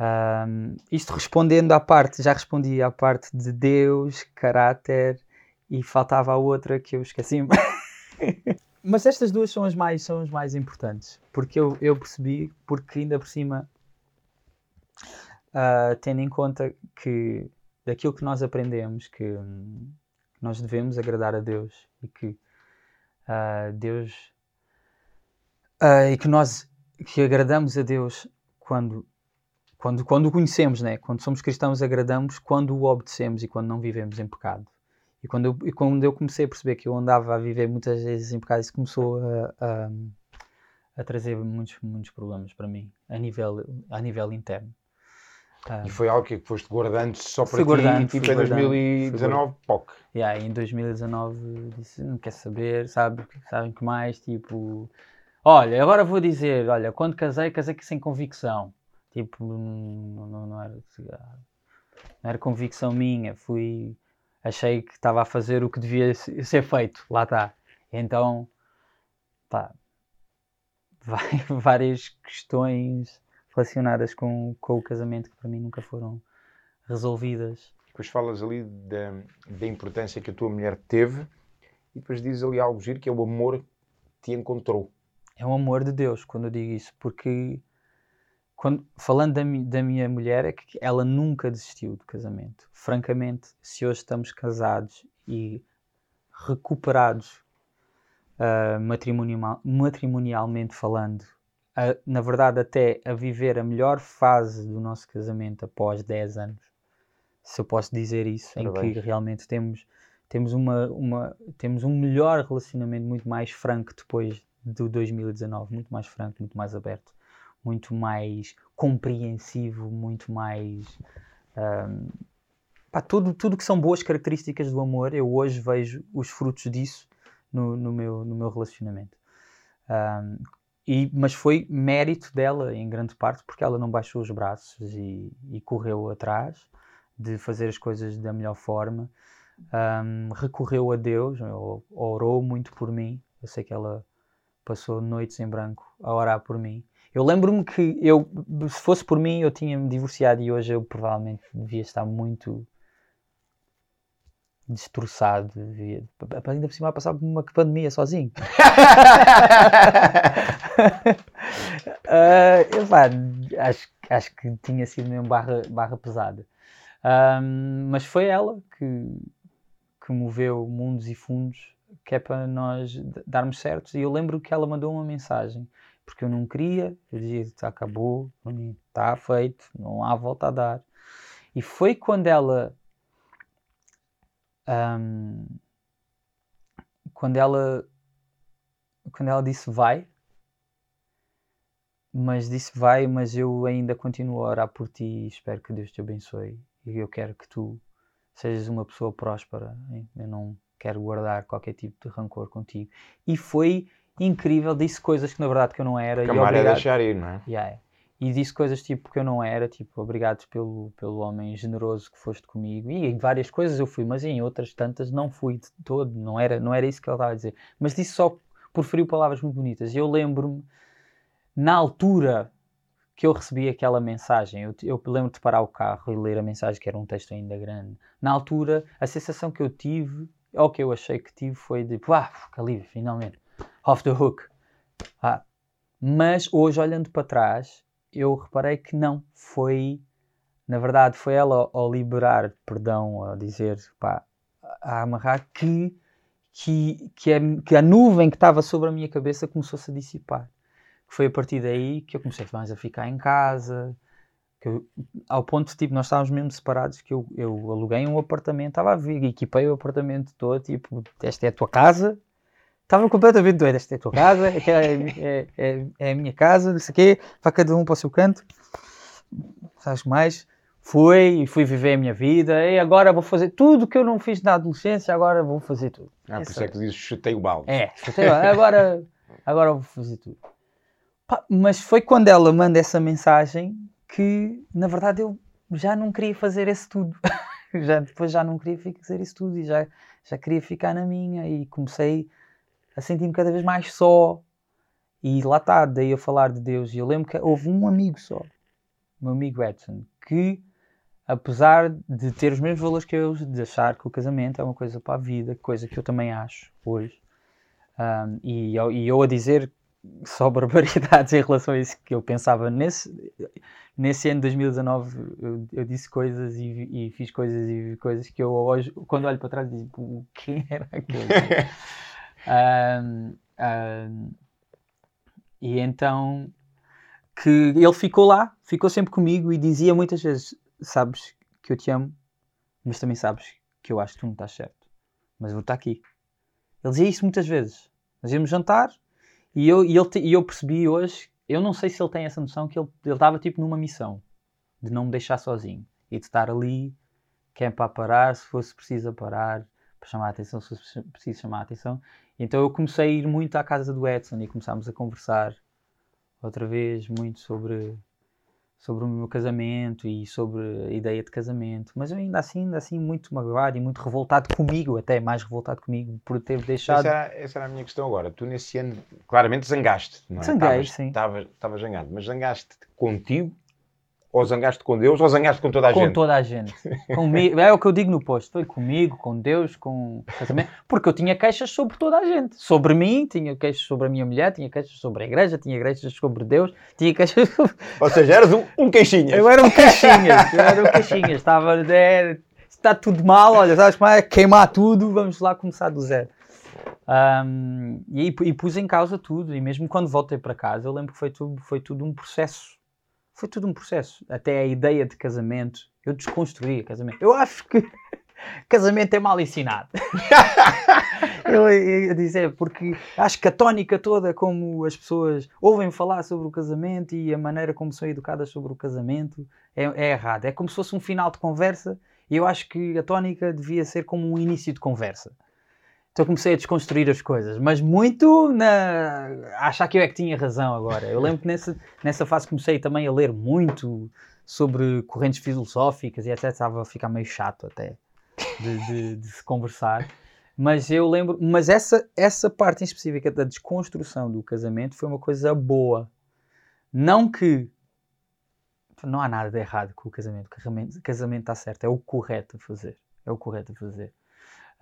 ahm, isto respondendo à parte, já respondi à parte de Deus, caráter e faltava a outra que eu esqueci. Mas estas duas são as mais, são as mais importantes, porque eu, eu percebi, porque ainda por cima, ah, tendo em conta que daquilo que nós aprendemos, que nós devemos agradar a Deus e que ah, Deus ah, e que nós que agradamos a Deus quando quando quando o conhecemos, né? Quando somos cristãos agradamos quando o obedecemos e quando não vivemos em pecado. E quando eu, e quando eu comecei a perceber que eu andava a viver muitas vezes em pecado, isso começou a, a, a trazer muitos muitos problemas para mim a nível a nível interno. Ah, E foi algo que foste guardando só para ti, guardando, tipo em guardando, 2019, POC. E aí, em 2019 disse, não quer saber, sabe, sabem que mais, tipo, olha, agora vou dizer, olha, quando casei, casei sem convicção, tipo, não, não, não era, não era convicção minha, fui, achei que estava a fazer o que devia se- ser feito, lá está, então, pá, vai- várias questões relacionadas com, com o casamento que para mim nunca foram resolvidas. Depois falas ali da, da importância que a tua mulher teve e depois dizes ali algo giro que é o amor que te encontrou. É um amor de Deus quando eu digo isso, porque quando, falando da, mi- da minha mulher, é que ela nunca desistiu do casamento. Francamente, se hoje estamos casados e recuperados ah, matrimonial- matrimonialmente falando, a- na verdade, até a viver a melhor fase do nosso casamento após 10 anos, se eu posso dizer isso, em que Parabéns. realmente temos, temos, uma, uma, temos um melhor relacionamento muito mais franco depois do 2019, muito mais franco, muito mais aberto, muito mais compreensivo, muito mais. ahm, pá, tudo, tudo que são boas características do amor, eu hoje vejo os frutos disso no, no, meu, no meu relacionamento. Ahm, e, mas foi mérito dela, em grande parte, porque ela não baixou os braços e, e correu atrás de fazer as coisas da melhor forma. Ahm, recorreu a Deus, ou- orou muito por mim. Eu sei que ela passou noites em branco a orar por mim. Eu lembro-me que eu, se fosse por mim, eu tinha-me divorciado e hoje eu provavelmente devia estar muito destroçado. Devia, ainda por cima a passar por uma pandemia sozinho. Ah, epá, acho, acho que tinha sido mesmo barra, barra pesada. Ahm, mas foi ela que, que moveu mundos e fundos, que é para nós darmos certos. E eu lembro que ela mandou uma mensagem, porque eu não queria, eu dizia, "Está- acabou, está feito, não há volta a dar. E foi quando ela. ahm, quando ela. Quando ela disse vai, mas disse vai, mas eu ainda continuo a orar por ti e espero que Deus te abençoe. E eu quero que tu sejas uma pessoa próspera. Eu não quero guardar qualquer tipo de rancor contigo. E foi incrível, disse coisas que na verdade que eu não era. E amar é obrigado. deixar ir, não é? Yeah. E disse coisas tipo que eu não era, tipo, obrigado pelo, pelo homem generoso que foste comigo. E em várias coisas eu fui, mas em outras tantas não fui de todo, não era, não era isso que ele estava a dizer. Mas disse só, proferiu palavras muito bonitas. E eu lembro-me, na altura que eu recebi aquela mensagem, eu, eu lembro de parar o carro e ler a mensagem, que era um texto ainda grande. Na altura, a sensação que eu tive, ou que eu achei que tive, foi de, ah, que alívio, finalmente, off the hook. Ah. Mas hoje, olhando para trás, eu reparei que não, foi, na verdade, foi ela ao liberar perdão, a dizer, pá, a amarrar, que, que, que, a, que a nuvem que estava sobre a minha cabeça começou-se a dissipar. foi a partir daí que eu comecei mais a ficar em casa, eu, ao ponto de, tipo, nós estávamos mesmo separados, que eu, eu aluguei um apartamento, estava a vir, equipei o apartamento todo, tipo, esta é a tua casa, estava completamente doido, esta é a tua casa, é, é, é, é a minha casa, não sei o quê, vai cada um para o seu canto, sabes mais? Fui e fui viver a minha vida e agora vou fazer tudo que eu não fiz na adolescência, agora vou fazer tudo. Ah, por isso é que dizes chutei o balde. É, chutei o balde, agora, agora vou fazer tudo. Mas foi quando ela manda essa mensagem que, na verdade, eu já não queria fazer esse tudo. já, depois já não queria fazer isso tudo e já, já queria ficar na minha e comecei a sentir-me cada vez mais só. E lá está, daí a falar de Deus. E eu lembro que houve um amigo só, meu amigo Edson, que apesar de ter os mesmos valores que eu, de achar que o casamento é uma coisa para a vida, coisa que eu também acho hoje, um, e, eu, e eu a dizer só barbaridades em relação a isso que eu pensava nesse, nesse ano de 2019 eu, eu disse coisas e, e, fiz coisas e vi coisas que eu hoje quando olho para trás digo o que era aquilo um, um, e então que ele ficou lá ficou sempre comigo e dizia muitas vezes sabes que eu te amo, mas também sabes que eu acho que tu não estás certo. Mas vou estar aqui. Ele dizia isso muitas vezes. Nós íamos jantar e eu, e ele, e eu percebi hoje, eu não sei se ele tem essa noção, que ele, ele estava tipo numa missão de não me deixar sozinho e de estar ali, quem é para parar, se fosse preciso parar, para chamar a atenção, se fosse preciso chamar a atenção. Então eu comecei a ir muito à casa do Edson e começámos a conversar outra vez muito sobre sobre o meu casamento e sobre a ideia de casamento, mas eu ainda assim, ainda assim muito magoado e muito revoltado comigo, até mais revoltado comigo por ter deixado. Essa era, essa era a minha questão agora. Tu nesse ano, claramente zangaste, não é? Zanguei, sim. Estavas zangado, mas zangaste contigo ou zangaste com Deus ou zangaste com toda a com gente? Com toda a gente. Comigo, é o que eu digo no post. Foi comigo, com Deus, com. Porque eu tinha queixas sobre toda a gente. Sobre mim, tinha queixas sobre a minha mulher, tinha queixas sobre a igreja, tinha queixas sobre Deus, tinha queixas sobre... Ou seja, eras um, um queixinhas. Eu era um queixinhas. Eu era um queixinhas. Estava... É, está tudo mal, olha, sabes como é? Queimar tudo, vamos lá começar do zero. Um, e, e pus em causa tudo. E mesmo quando voltei para casa, eu lembro que foi tudo, foi tudo um processo foi tudo um processo. Até a ideia de casamento, eu desconstruí casamento. Eu acho que casamento é mal ensinado. eu ia dizer, porque acho que a tónica toda como as pessoas ouvem falar sobre o casamento e a maneira como são educadas sobre o casamento é, é errada. É como se fosse um final de conversa e eu acho que a tónica devia ser como um início de conversa. Então comecei a desconstruir as coisas, mas muito na. achar que eu é que tinha razão agora. Eu lembro que nessa, nessa fase comecei também a ler muito sobre correntes filosóficas e até estava a ficar meio chato até de, de, de, se conversar. Mas eu lembro, mas essa, essa parte em específica da desconstrução do casamento foi uma coisa boa. Não que não há nada de errado com o casamento. O casamento está certo, é o correto a fazer. É o correto a fazer.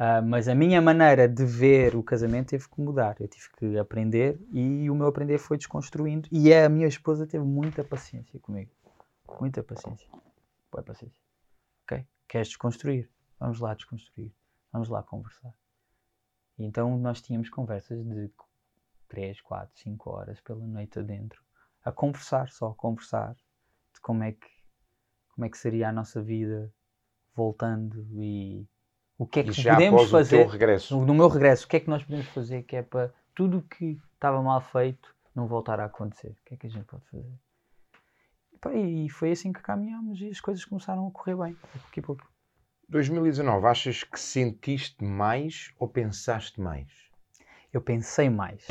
Uh, mas a minha maneira de ver o casamento teve que mudar. Eu tive que aprender e o meu aprender foi desconstruindo. E a minha esposa teve muita paciência comigo. Muita paciência. Boa paciência. Ok? Queres desconstruir? Vamos lá desconstruir. Vamos lá conversar. E então nós tínhamos conversas de 3, 4, 5 horas pela noite adentro. A conversar, só a conversar. De como é que, como é que seria a nossa vida voltando e o que é que podemos fazer no meu regresso? O que é que nós podemos fazer que é para tudo o que estava mal feito não voltar a acontecer? O que é que a gente pode fazer? E foi assim que caminhamos e as coisas começaram a correr bem, pouco a pouco. 2019, achas que sentiste mais ou pensaste mais? Eu pensei mais.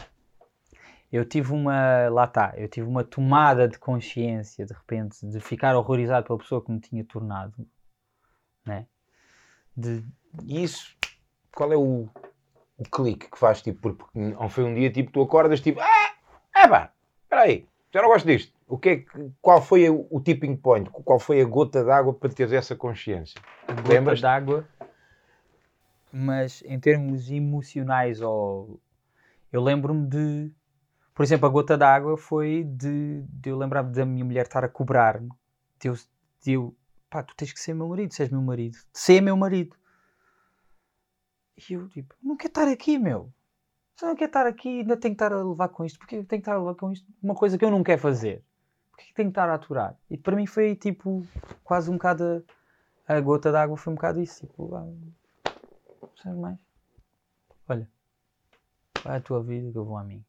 Eu tive uma, lá está, eu tive uma tomada de consciência de repente de ficar horrorizado pela pessoa que me tinha tornado, né? De e isso, qual é o, o clique que faz? Tipo, porque não foi um dia tipo tu acordas tipo, ah, é pá, espera aí, já não gosto disto. O que é, qual foi o, o tipping point? Qual foi a gota d'água para teres essa consciência? A gota d'água, mas em termos emocionais, ou eu lembro-me de, por exemplo, a gota d'água foi de, de eu lembrar da minha mulher estar a cobrar-me, de eu, de eu, pá, tu tens que ser meu marido, se és meu marido, ser meu marido. E eu, tipo, não quero estar aqui, meu. se não quero estar aqui, ainda tenho que estar a levar com isto. Porque tenho que estar a levar com isto? Uma coisa que eu não quero fazer. Porquê tenho que estar a aturar? E para mim foi tipo, quase um bocado a, a gota d'água foi um bocado isso. Tipo, ah, não sei mais. Olha, vai a tua vida que eu vou a mim.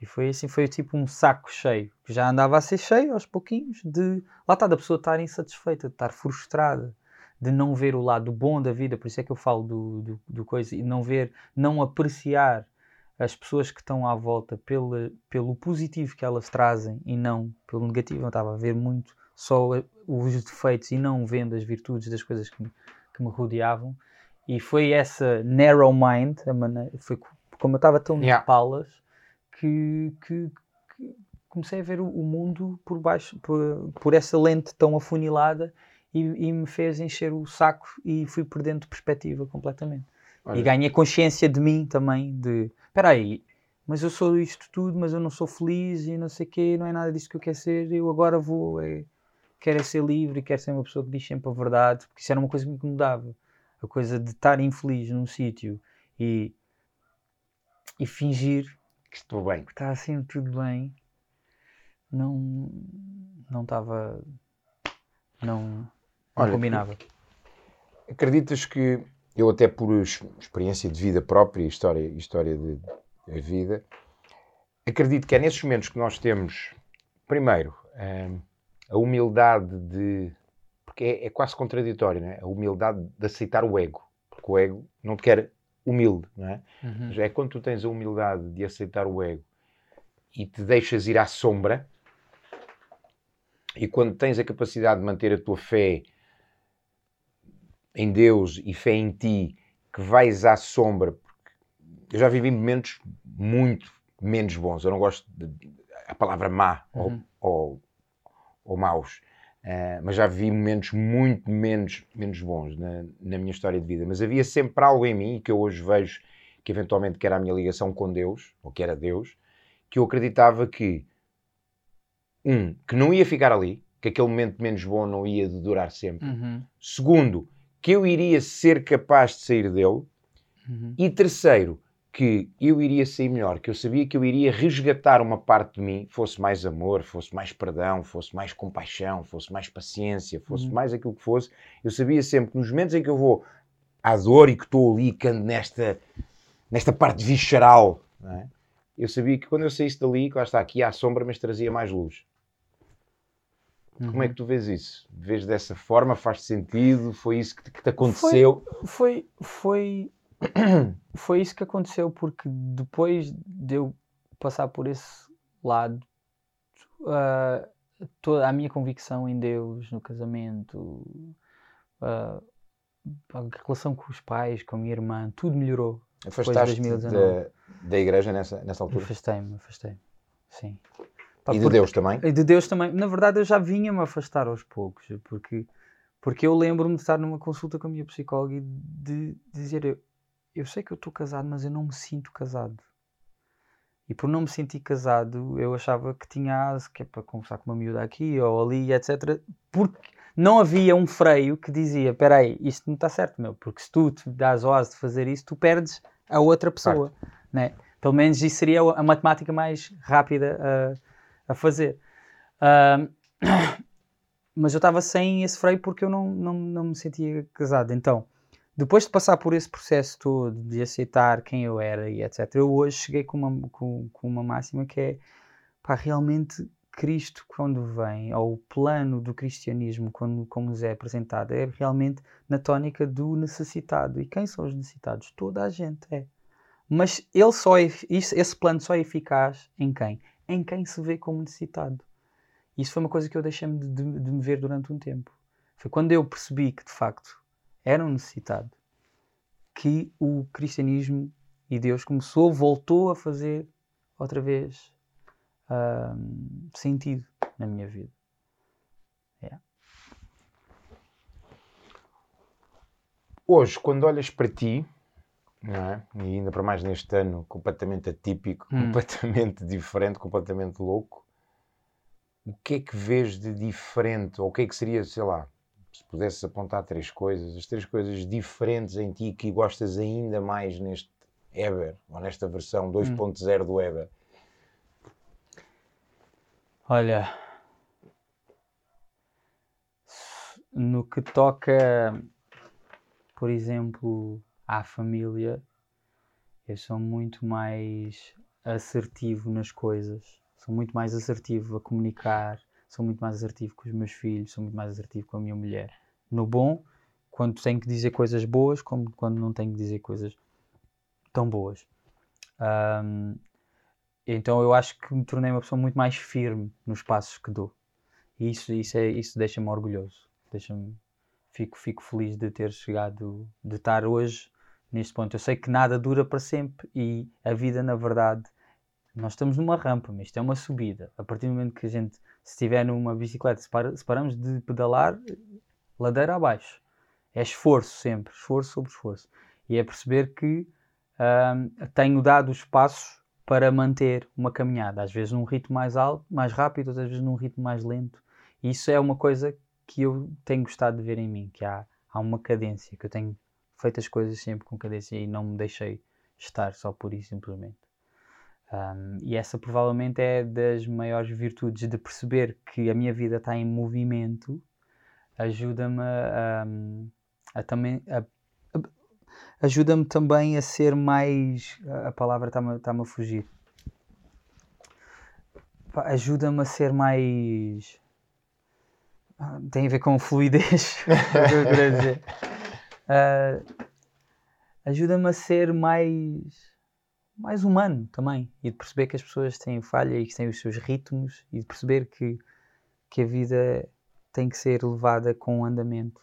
E foi assim, foi tipo um saco cheio, que já andava a ser cheio aos pouquinhos, de lá está, da pessoa estar insatisfeita, de estar frustrada, de não ver o lado bom da vida, por isso é que eu falo do, do, do coisa, e não ver, não apreciar as pessoas que estão à volta pela, pelo positivo que elas trazem e não pelo negativo. Eu estava a ver muito só os defeitos e não vendo as virtudes das coisas que me, que me rodeavam. E foi essa narrow mind, maneira, foi como eu estava tão yeah. de palas, que, que, que, comecei a ver o, mundo por baixo, por, por essa lente tão afunilada e, e, me fez encher o saco e fui perdendo de perspectiva completamente. Olha. E ganhei consciência de mim também, de espera aí, mas eu sou isto tudo, mas eu não sou feliz e não sei o quê, não é nada disso que eu quero ser, eu agora vou, é, quero é ser livre, quero ser uma pessoa que diz sempre a verdade, porque isso era uma coisa que me incomodava. A coisa de estar infeliz num sítio e, e fingir estou bem. Está assim tudo bem. Não não estava não, não Olha, combinava. Acreditas que eu até por experiência de vida própria, história, história de, vida, acredito que é nesses momentos que nós temos, primeiro, hum, a humildade de. Porque é, é quase contraditório, não é? A humildade de aceitar o ego. Porque o ego não te quer humilde, não é? Uhum. É quando tu tens a humildade de aceitar o ego e te deixas ir à sombra, e quando tens a capacidade de manter a tua fé em Deus e fé em ti, que vais à sombra. Eu já vivi momentos muito menos bons. Eu não gosto de, a palavra má uhum. ou, ou, ou maus. Uh, mas já vivi momentos muito menos, menos bons na, na, minha história de vida. Mas havia sempre algo em mim que eu hoje vejo que eventualmente que era a minha ligação com Deus, ou que era Deus, que eu acreditava que, um, que não ia ficar ali, que aquele momento menos bom não ia durar sempre. Uhum. Segundo, que eu iria ser capaz de sair dele. Uhum. E terceiro, que eu iria sair melhor, que eu sabia que eu iria resgatar uma parte de mim, fosse mais amor, fosse mais perdão, fosse mais compaixão, fosse mais paciência, fosse uhum. mais aquilo que fosse. Eu sabia sempre que nos momentos em que eu vou à dor e que estou ali, que ando nesta, nesta parte visceral, é? eu sabia que quando eu saísse dali, que lá está aqui à sombra, mas trazia mais luz. Uhum. Como é que tu vês isso? Vês dessa forma? Faz sentido? Foi isso que te, que te aconteceu? Foi, foi, foi, foi, isso que aconteceu, porque depois de eu passar por esse lado, uh, toda a minha convicção em Deus, no casamento, uh, a relação com os pais, com a minha irmã, tudo melhorou. Afastaste de da, da igreja nessa, nessa altura? Afastei-me, afastei-me, sim. Pá, e de Deus também? E de Deus também. Na verdade, eu já vinha-me afastar aos poucos, porque, porque eu lembro-me de estar numa consulta com a minha psicóloga e de, dizer: eu, eu sei que eu estou casado, mas eu não me sinto casado. E por não me sentir casado, eu achava que tinha asa, que é para conversar com uma miúda aqui ou ali, etc. Porque não havia um freio que dizia: espera aí, isto não está certo, meu, porque se tu te dás o asa de fazer isso, tu perdes a outra pessoa. Né? Pelo menos isso seria a matemática mais rápida uh, a fazer. Uh, mas eu estava sem esse freio porque eu não, não, não me sentia casado. Então, depois de passar por esse processo todo, de aceitar quem eu era e etc., eu hoje cheguei com uma, com, com uma máxima que é pá, realmente Cristo, quando vem, ou o plano do cristianismo, quando, como nos é apresentado, é realmente na tónica do necessitado. E quem são os necessitados? Toda a gente é. Mas ele só é, esse plano só é eficaz em quem? em quem se vê como necessitado. Isso foi uma coisa que eu deixei de, de, de me ver durante um tempo. Foi quando eu percebi que de facto era um necessitado que o cristianismo e Deus começou, voltou a fazer outra vez sentido na minha vida. Yeah. Hoje, quando olhas para ti, é? E ainda para mais neste ano completamente atípico, hum. completamente diferente, completamente louco. O que é que vês de diferente? Ou o que é que seria, sei lá, se pudesses apontar três coisas, as três coisas diferentes em ti que gostas ainda mais neste, Eber, ou nesta versão 2.0 do Eber? Olha, no que toca, por exemplo, à família, eu sou muito mais assertivo nas coisas, sou muito mais assertivo a comunicar, sou muito mais assertivo com os meus filhos, sou muito mais assertivo com a minha mulher. No bom, quando tenho que dizer coisas boas, como quando não tenho que dizer coisas tão boas. Um, então eu acho que me tornei uma pessoa muito mais firme nos passos que dou. E isso, isso, é, isso deixa-me orgulhoso. Deixa-me, fico, fico feliz de ter chegado, de estar hoje neste ponto. Eu sei que nada dura para sempre e a vida, na verdade, nós estamos numa rampa, mas isto é uma subida. A partir do momento que a gente, se estiver numa bicicleta, se, para, se paramos de pedalar, ladeira abaixo. É esforço sempre, esforço sobre esforço. E é perceber que tenho dado os passos para manter uma caminhada, às vezes num ritmo mais alto, mais rápido, outras vezes num ritmo mais lento. E isso é uma coisa que eu tenho gostado de ver em mim, que há, há uma cadência, que eu tenho feito as coisas sempre com cadência e não me deixei estar só por isso simplesmente. Um, e essa provavelmente é das maiores virtudes de perceber que a minha vida está em movimento, ajuda-me a, a, a, também a ajuda-me também a ser mais. A palavra está-me tá a fugir. Ajuda-me a ser mais. Ah, tem a ver com fluidez. uh, ajuda-me a ser mais. Mais humano também. E de perceber que as pessoas têm falha e que têm os seus ritmos e de perceber que, que a vida tem que ser levada com andamento.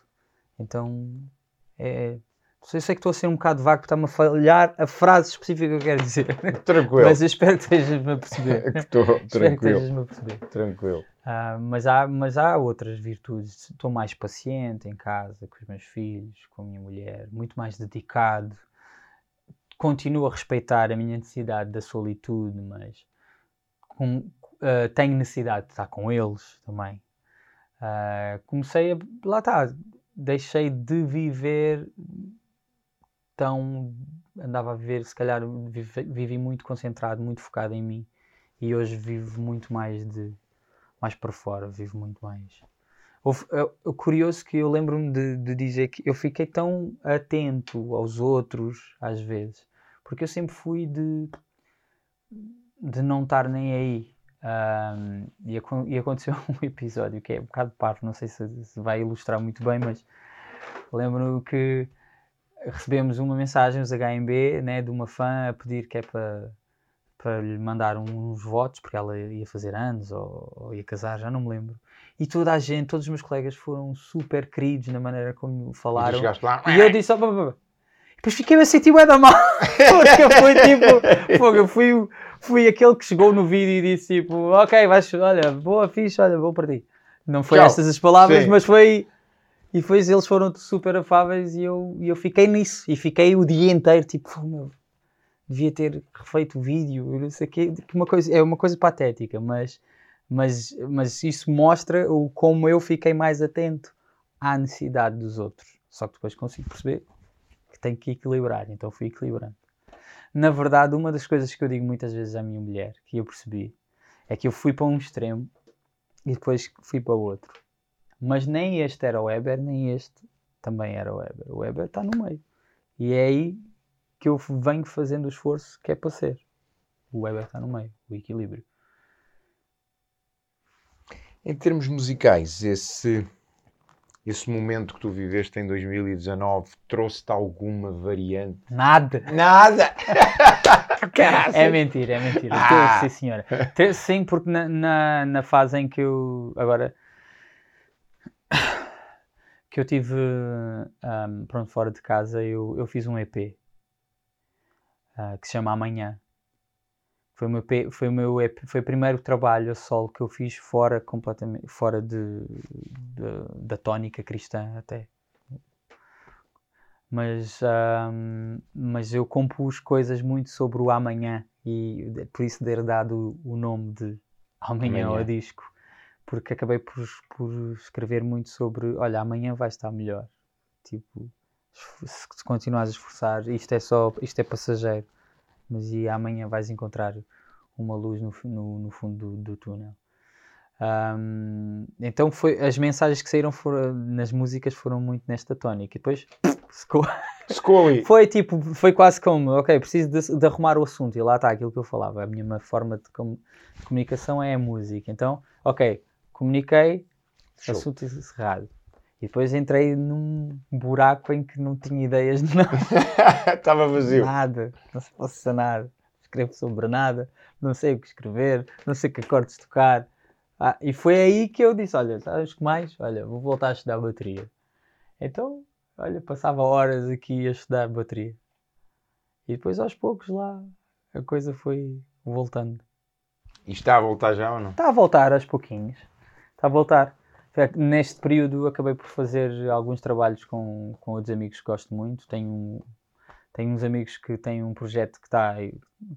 Então é eu sei que estou a ser um bocado vago porque está-me a falhar a frase específica que eu quero dizer. Tranquilo. Mas eu espero que estejas-me a perceber. Estou tranquilo. Que a perceber. Tranquilo. Uh, mas, há, mas há outras virtudes. Estou mais paciente em casa, com os meus filhos, com a minha mulher, muito mais dedicado. Continuo a respeitar a minha necessidade da solitude, mas com, uh, tenho necessidade de estar com eles também. Uh, comecei a. Lá está. Deixei de viver tão. andava a viver, se calhar vivi, vivi, muito concentrado, muito focado em mim. E hoje vivo muito mais de. mais para fora, vivo muito mais. O curioso que eu lembro-me de, de, dizer que eu fiquei tão atento aos outros, às vezes, porque eu sempre fui de, de não estar nem aí. Um, e, e, aconteceu um episódio que é um bocado parvo, não sei se, se vai ilustrar muito bem, mas lembro-me que recebemos uma mensagem dos HMB né, de uma fã a pedir que é para para lhe mandar uns votos, porque ela ia fazer anos ou, ou, ia casar, já não me lembro. E toda a gente, todos os meus colegas foram super queridos na maneira como falaram. E, e eu disse, oh, pá. depois fiquei a sentir bué da mal, porque eu fui tipo, fogo, eu fui, fui aquele que chegou no vídeo e disse tipo, ok, vais, olha, boa, fixe, olha, vou para ti. Não foi Tchau. estas as palavras, Sim. mas foi e depois eles foram super afáveis e eu, e eu fiquei nisso. E fiquei o dia inteiro, tipo, oh, meu, devia ter refeito o vídeo, não sei o quê. Uma coisa, é uma coisa patética, mas, mas, mas isso mostra o, como eu fiquei mais atento à necessidade dos outros. Só que depois consigo perceber que tenho que equilibrar, então fui equilibrando. Na verdade, uma das coisas que eu digo muitas vezes à minha mulher, que eu percebi, é que eu fui para um extremo e depois fui para o outro. Mas nem este era o Weber, nem este também era o Weber. O Weber está no meio. E é aí que eu venho fazendo o esforço que é para ser. O Weber está no meio, o equilíbrio. Em termos musicais, esse, esse momento que tu viveste em 2019 trouxe-te alguma variante? Nada! Nada! é mentira, é mentira. Ah. Sim, senhora. Sim, porque na, na, na fase em que eu. Agora que eu tive um, pronto, fora de casa, eu, eu fiz um EP uh, ah, que se chama Amanhã. Foi o meu, foi o meu EP, foi o primeiro trabalho a solo que eu fiz fora completamente fora de, de da tónica cristã até. Mas, um, mas eu compus coisas muito sobre o amanhã e por isso ter dado o nome de Amanhã, amanhã. ao disco porque acabei por, por escrever muito sobre, olha, amanhã vai estar melhor. Tipo, se continuares a esforçar, isto é só, isto é passageiro. Mas e amanhã vais encontrar uma luz no, no, no fundo do, do túnel. Um, então foi, as mensagens que saíram foram, nas músicas foram muito nesta tónica. E depois secou. Foi tipo, foi quase como, ok, preciso de, de, arrumar o assunto. E lá está aquilo que eu falava. A minha forma de, com, de comunicação é a música. Então, ok, comuniquei, Show. assunto encerrado. E depois entrei num buraco em que não tinha ideias de nada. Estava vazio. Nada, não se possa nada. Escrevo sobre nada, não sei o que escrever, não sei que acordes tocar. Ah, e foi aí que eu disse: Olha, sabes que mais? Olha, vou voltar a estudar bateria. Então, olha, passava horas aqui a estudar bateria. E depois, aos poucos, lá a coisa foi voltando. E está a voltar já ou não? Está a voltar aos pouquinhos. Está a voltar. Neste período acabei por fazer alguns trabalhos com, com outros amigos que gosto muito. Tenho, tenho uns amigos que têm um projeto que, está,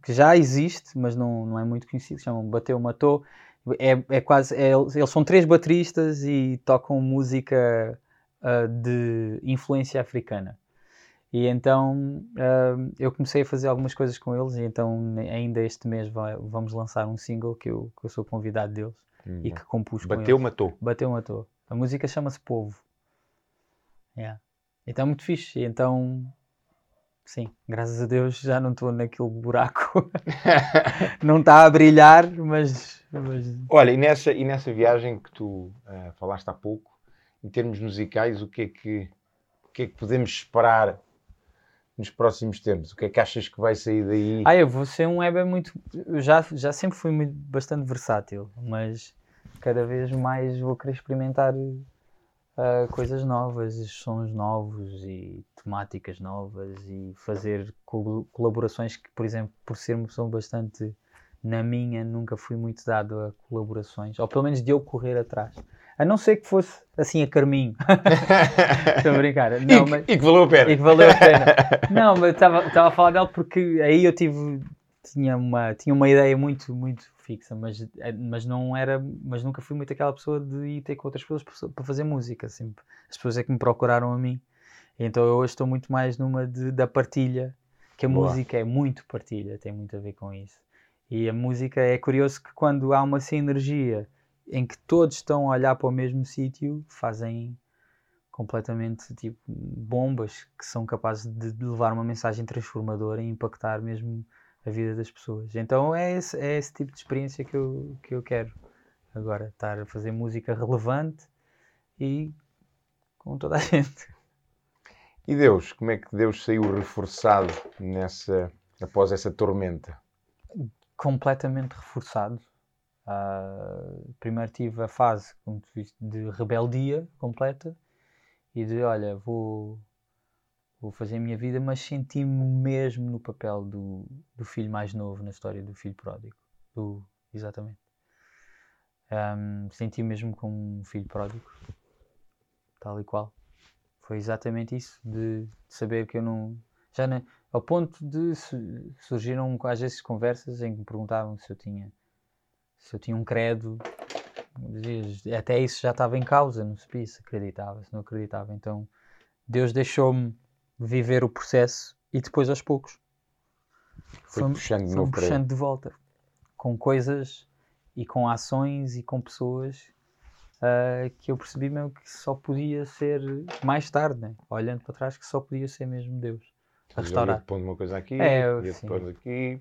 que já existe, mas não, não é muito conhecido, chamam Bateu Matou, é, é quase. É, eles são três bateristas e tocam música uh, de influência africana. E então uh, eu comecei a fazer algumas coisas com eles, e então ainda este mês vai, vamos lançar um single que eu, que eu sou convidado deles hum. e que compus Bateu, matou. Bateu, matou. A música chama-se Povo. Yeah. Então é muito fixe. Então sim, graças a Deus já não estou naquele buraco. não está a brilhar, mas, mas, Olha, e nessa, e nessa viagem que tu uh, falaste há pouco, em termos musicais, o que é que, o que, é que podemos esperar nos próximos tempos? O que é que achas que vai sair daí? Ah, eu vou ser um Weber muito. Eu já, já sempre fui muito, bastante versátil, mas cada vez mais vou querer experimentar uh, coisas novas, sons novos e temáticas novas e fazer colaborações que, por exemplo, por ser uma pessoa bastante na minha, nunca fui muito dado a colaborações, ou pelo menos de eu correr atrás. A não ser que fosse assim a carminho. Estou a brincar. Não, e, mas, e que valeu a pena. E que valeu a pena. não, mas estava a falar dela porque aí eu tive tinha uma, tinha uma ideia muito, muito fixa, mas, eh, mas não era, mas nunca fui muito aquela pessoa de ir ter com outras pessoas para fazer música, sempre. As pessoas é que me procuraram a mim. Então eu hoje estou muito mais numa de, da partilha, que a Boa. música é muito partilha, tem muito a ver com isso. E a música é curioso que quando há uma sinergia em que todos estão a olhar para o mesmo sítio, fazem completamente tipo bombas que são capazes de levar uma mensagem transformadora e impactar mesmo a vida das pessoas. Então é esse, é esse tipo de experiência que eu, que eu quero agora, estar a fazer música relevante e com toda a gente. E Deus, como é que Deus saiu reforçado nessa, após essa tormenta? Completamente reforçado. Uh, primeiro tive a fase de rebeldia completa e de olha, vou vou fazer a minha vida, mas senti-me mesmo no papel do, do filho mais novo na história do filho pródigo. Do, exatamente. Um, senti mesmo como um filho pródigo, tal e qual. Foi exatamente isso, de, de saber que eu não. Já não, ao ponto de surgiram às vezes conversas em que me perguntavam se eu tinha se eu tinha um credo até isso já estava em causa não sabia se acreditava se não acreditava então Deus deixou-me viver o processo e depois aos poucos foi fomos, puxando, fomos puxando de volta com coisas e com ações e com pessoas uh, que eu percebi mesmo que só podia ser mais tarde, né? olhando para trás, que só podia ser mesmo Deus a restaurar. Pondo uma coisa aqui, é, e depois aqui.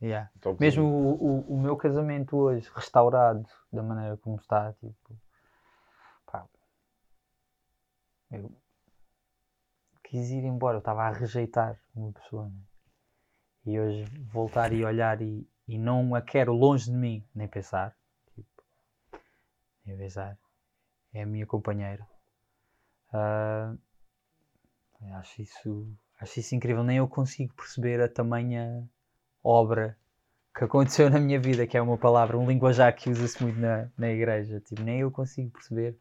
Yeah. Mesmo o, o, o, meu casamento hoje restaurado da maneira como está, tipo, pá, eu quis ir embora, eu estava a rejeitar uma pessoa. Né? E hoje voltar e olhar e, e não a quero longe de mim, nem pensar. Tipo, nem pensar. É a minha companheira. Uh, acho isso acho isso incrível. Nem eu consigo perceber a tamanha obra que aconteceu na minha vida, que é uma palavra, um linguajar que usa-se muito na, na igreja. Tipo, nem eu consigo perceber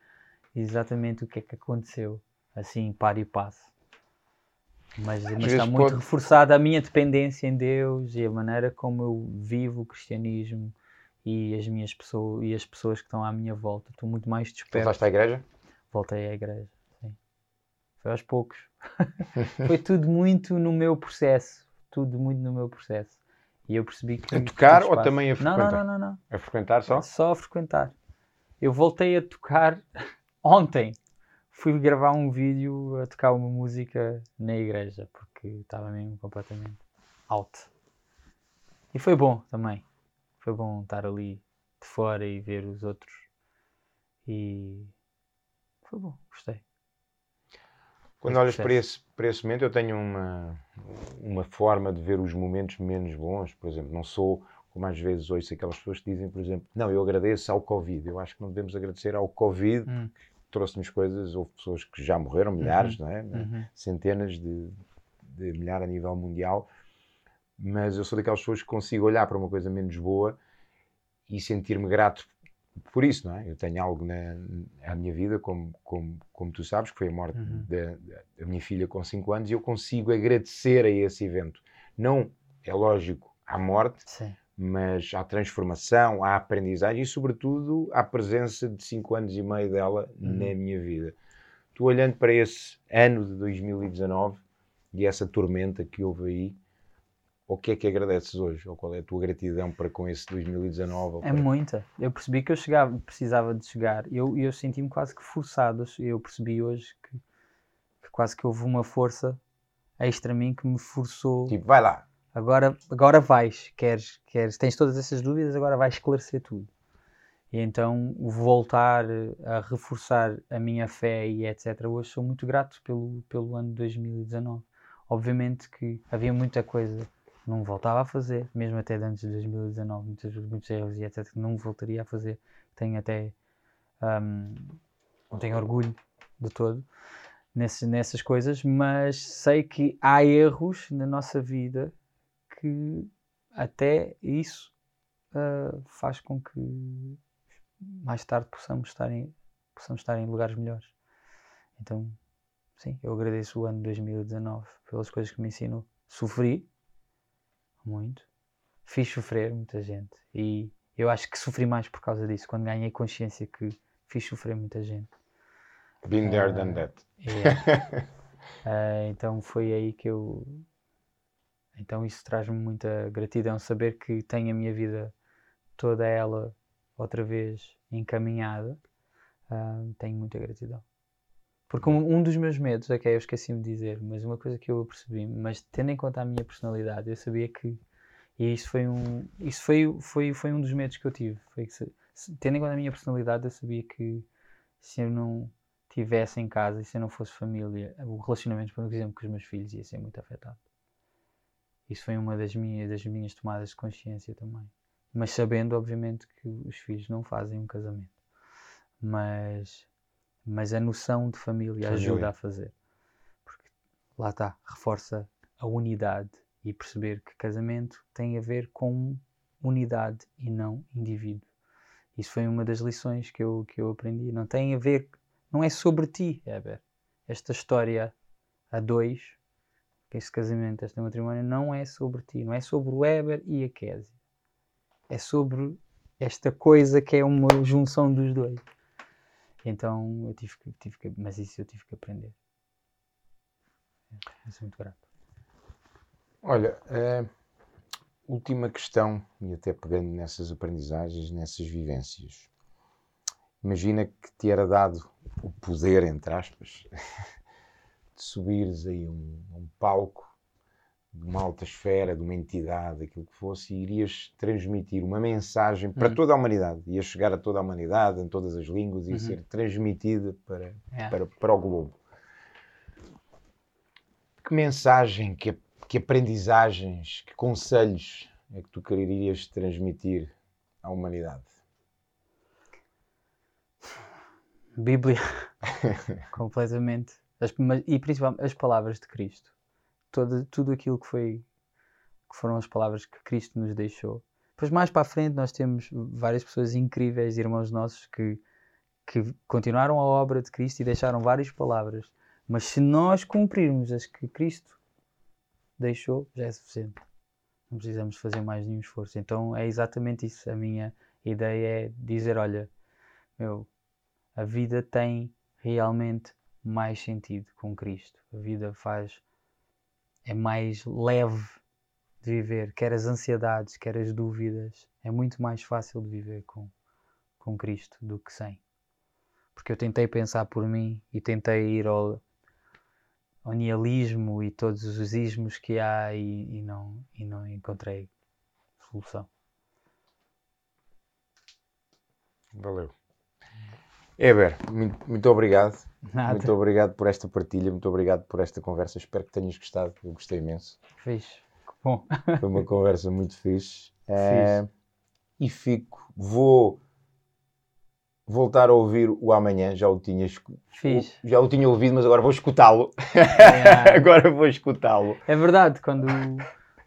exatamente o que é que aconteceu, assim, para e passo. Mas, mas está muito pode... reforçada a minha dependência em Deus e a maneira como eu vivo o cristianismo e as minhas pessoas e as pessoas que estão à minha volta. Estou muito mais disperso. Voltaste à igreja? Voltei à igreja, sim. Foi aos poucos. Foi tudo muito no meu processo. Tudo muito no meu processo. E eu percebi que. A tocar ou também a frequentar? Não, não, não, não, não. A frequentar só? Só a frequentar. Eu voltei a tocar ontem. Fui gravar um vídeo a tocar uma música na igreja, porque estava mesmo completamente out. E foi bom também. Foi bom estar ali de fora e ver os outros. E foi bom, gostei. Quando olhas para esse, para esse momento, eu tenho uma, uma forma de ver os momentos menos bons. Por exemplo, não sou, como às vezes ouço aquelas pessoas que dizem, por exemplo, não, eu agradeço ao Covid. Eu acho que não devemos agradecer ao Covid, Hum. Trouxe-nos coisas. Houve pessoas que já morreram, milhares, não é? Uhum. Centenas de, de milhares a nível mundial. Mas eu sou daquelas pessoas que consigo olhar para uma coisa menos boa e sentir-me grato por isso, não é? Eu tenho algo na, na minha vida, como, como, como tu sabes, que foi a morte Uhum. da, da minha filha com 5 anos, e eu consigo agradecer a esse evento. Não, é lógico, à morte, Sim. Mas à transformação, à aprendizagem e, sobretudo, à presença de 5 anos e meio dela Uhum. na minha vida. Tu olhando para esse ano de 2019 e essa tormenta que houve aí, o que é que agradeces hoje? Ou qual é a tua gratidão para com esse 2019? ou É para- muita. Eu percebi que eu chegava, precisava de chegar. Eu, eu senti-me quase que forçado. Eu percebi hoje que, que quase que houve uma força extra a mim que me forçou. Tipo, vai lá, Agora, agora vais. Queres, queres, tens todas essas dúvidas, agora vais esclarecer tudo. E então voltar a reforçar a minha fé e etc. Hoje sou muito grato pelo, pelo ano de 2019. Obviamente que havia muita coisa que não voltava a fazer, mesmo até antes de 2019, muitos, muitos erros e etc. que não voltaria a fazer. Tenho até. hum, não tenho orgulho de todo nesse, nessas coisas, mas sei que há erros na nossa vida que até isso ah, faz com que mais tarde possamos estar em, possamos estar em lugares melhores. Então, sim, eu agradeço o ano de 2019 pelas coisas que me ensinou. Sofri muito, fiz sofrer muita gente e eu acho que sofri mais por causa disso, quando ganhei consciência que fiz sofrer muita gente. been there, Ah, done that. Yeah. Ah, então foi aí que eu. Então isso traz-me muita gratidão, saber que tenho a minha vida toda ela outra vez encaminhada. Ah, tenho muita gratidão. Porque um, um dos meus medos, ok, eu esqueci-me de dizer, mas uma coisa que eu percebi, mas tendo em conta a minha personalidade, eu sabia que. E isso foi um, isso foi, foi, foi um dos medos que eu tive. Foi que se- tendo em conta a minha personalidade, eu sabia que se eu não tivesse em casa e se eu não fosse família, o relacionamento, por exemplo, com os meus filhos ia ser muito afetado. Isso foi uma das minhas, das minhas tomadas de consciência também. Mas sabendo, obviamente, que os filhos não fazem um casamento. Mas, mas a noção de família, ajuda a fazer. Porque lá está, reforça a unidade e perceber que casamento tem a ver com unidade e não indivíduo. Isso foi uma das lições que eu, que eu aprendi. Não tem a ver, não é sobre ti, Heber. Esta história a dois, que este casamento, este matrimónio, não é sobre ti, não é sobre o Heber e a Késia. É sobre esta coisa que é uma junção dos dois. Então eu tive que, tive que mas isso eu tive que aprender. É, sou muito grato. Olha, última questão, e até pegando nessas aprendizagens, nessas vivências. Imagina que te era dado o poder, entre aspas, de subires aí um, um palco de uma alta esfera, de uma entidade, aquilo que fosse, e irias transmitir uma mensagem para Hum. toda a humanidade. Ia chegar a toda a humanidade, em todas as línguas, ia Uhum. ser transmitida para, É. para, para o globo. Que mensagem, que, que aprendizagens, que conselhos é que tu querias transmitir à humanidade? Bíblia, completamente. As- e principalmente as palavras de Cristo. Todo, tudo aquilo que foi que foram as palavras que Cristo nos deixou. Depois mais para a frente nós temos várias pessoas incríveis, irmãos nossos, que, que continuaram a obra de Cristo e deixaram várias palavras. Mas se nós cumprirmos as que Cristo deixou, já é suficiente. Não precisamos fazer mais nenhum esforço. Então é exatamente isso. A minha ideia é dizer, olha, meu, a vida tem realmente mais sentido com Cristo. A vida faz é mais leve de viver, quer as ansiedades, quer as dúvidas, é muito mais fácil de viver com, com Cristo do que sem. Porque eu tentei pensar por mim e tentei ir ao, ao e todos os ismos que há e, e, não, e não encontrei solução. Valeu. Eber, muito, muito obrigado. Nada. Muito obrigado por esta partilha, muito obrigado por esta conversa. Espero que tenhas gostado. Eu gostei imenso. Fixe. Que bom. Foi uma conversa muito fixe. Eh, e fico, vou voltar a ouvir o amanhã. Já o tinha, Fixe. já o tinha ouvido, mas agora vou escutá-lo. Yeah. agora vou escutá-lo. É verdade, quando,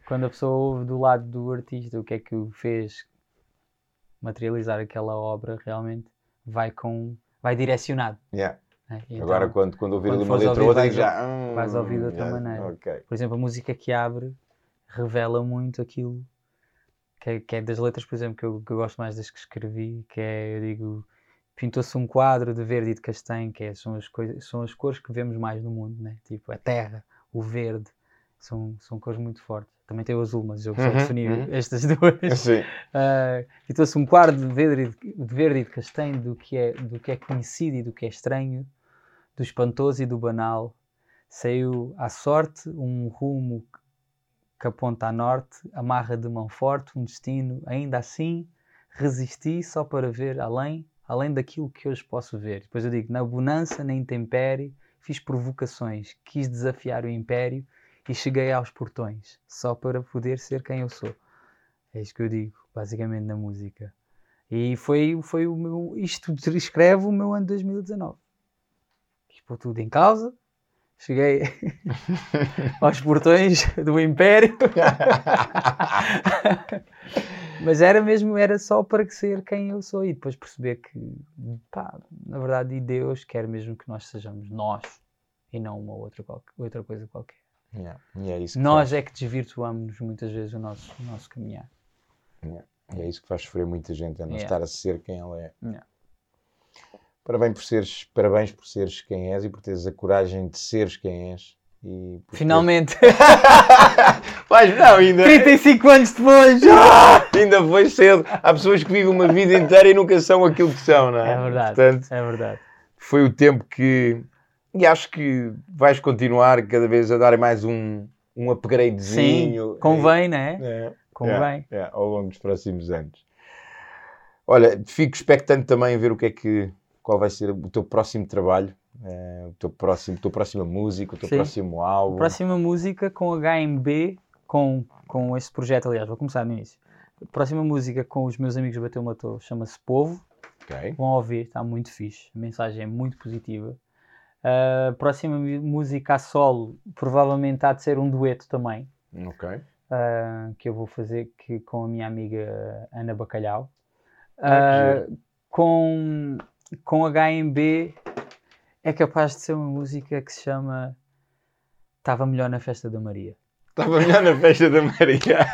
quando a pessoa ouve do lado do artista o que é que o fez materializar aquela obra, realmente vai com vai direcionado. Yeah. né? Então, agora, quando, quando ouvir quando uma letra ou outra, vais já. hum, vais ouvir de outra já, maneira. Ok. Por exemplo, a música que abre revela muito aquilo que é, que é das letras, por exemplo, que eu, que eu gosto mais das que escrevi, que é, eu digo, pintou-se um quadro de verde e de castanho, que é, são, as coisas, são as cores que vemos mais no mundo, né? tipo a terra, o verde, são, são cores muito fortes. Também tem o azul, mas eu só Uhum, defini uhum. estas duas. Sim. Uh, Pintou-se um quadro de verde, e de, de verde e de castanho do que, é, do que é conhecido e do que é estranho, do espantoso e do banal. Saiu à sorte um rumo que aponta a norte, amarra de mão forte um destino. Ainda assim, resisti só para ver além, além daquilo que hoje posso ver. Depois eu digo, na bonança, na intempérie, fiz provocações, quis desafiar o império e cheguei aos portões, só para poder ser quem eu sou. É isto que eu digo, basicamente, na música. E foi, foi o meu. Isto descreve o meu ano 2019. Quis pôr tudo em causa. Cheguei aos portões do Império. Mas era mesmo, era só para ser quem eu sou e depois perceber que, pá, na verdade, Deus quer mesmo que nós sejamos nós e não uma outra, outra coisa qualquer. Yeah. E é isso Nós faz, é que desvirtuamos muitas vezes o nosso, o nosso caminhar. é isso que faz sofrer muita gente, é não Yeah. estar a ser quem ela é. Yeah. Parabéns por seres, parabéns por seres quem és e por teres a coragem de seres quem és. E Finalmente, teres- Mas não, ainda, 35 anos depois! ainda foi cedo. Há pessoas que vivem uma vida inteira e nunca são aquilo que são, não é? É verdade, Portanto, é verdade. foi o tempo que. E acho que vais continuar cada vez a dar mais um, um upgradezinho. Sim, convém, né? É, Convém. é, é, ao longo dos próximos anos. Olha, fico expectante também a ver o que é que. Qual vai ser o teu próximo trabalho, eh, o teu próximo, a tua próxima música, o teu Sim. próximo álbum. Próxima música com HMB, com, com este projeto, aliás, vou começar no início. Próxima música com os meus amigos Bateu Matou, chama-se Povo. Ok. Vão ouvir, está muito fixe. A mensagem é muito positiva. A próxima música a solo, provavelmente há de ser um dueto também, Ok. ah, que eu vou fazer que, com a minha amiga Ana Bacalhau. Ah, com, com HMB é capaz de ser uma música que se chama Estava Melhor na Festa da Maria. Estava melhor na festa da Maria.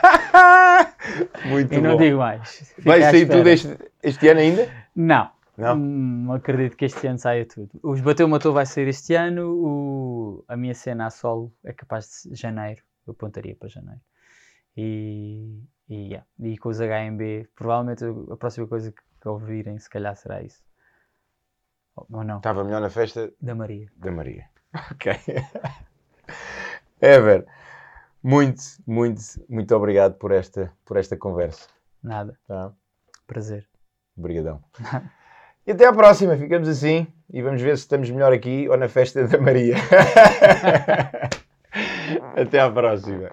Muito e não bom. digo mais. Fica Vai sair tudo este, este ano ainda? Não. Não? Hum, acredito que este ano saia tudo. Os Bateu Matou vai sair este ano. O... A minha cena a solo é capaz de janeiro. Eu apontaria para janeiro. E, e, yeah. e com os HMB, provavelmente a próxima coisa que, que ouvirem, se calhar, será isso. Ou- Ou não? Estava melhor na festa Da Maria. da Maria. Ok. Ever, muito, muito, muito obrigado por esta, por esta conversa. Nada. Tá? Prazer. Obrigadão. E até à próxima. Ficamos assim e vamos ver se estamos melhor aqui ou na festa da Maria. até à próxima.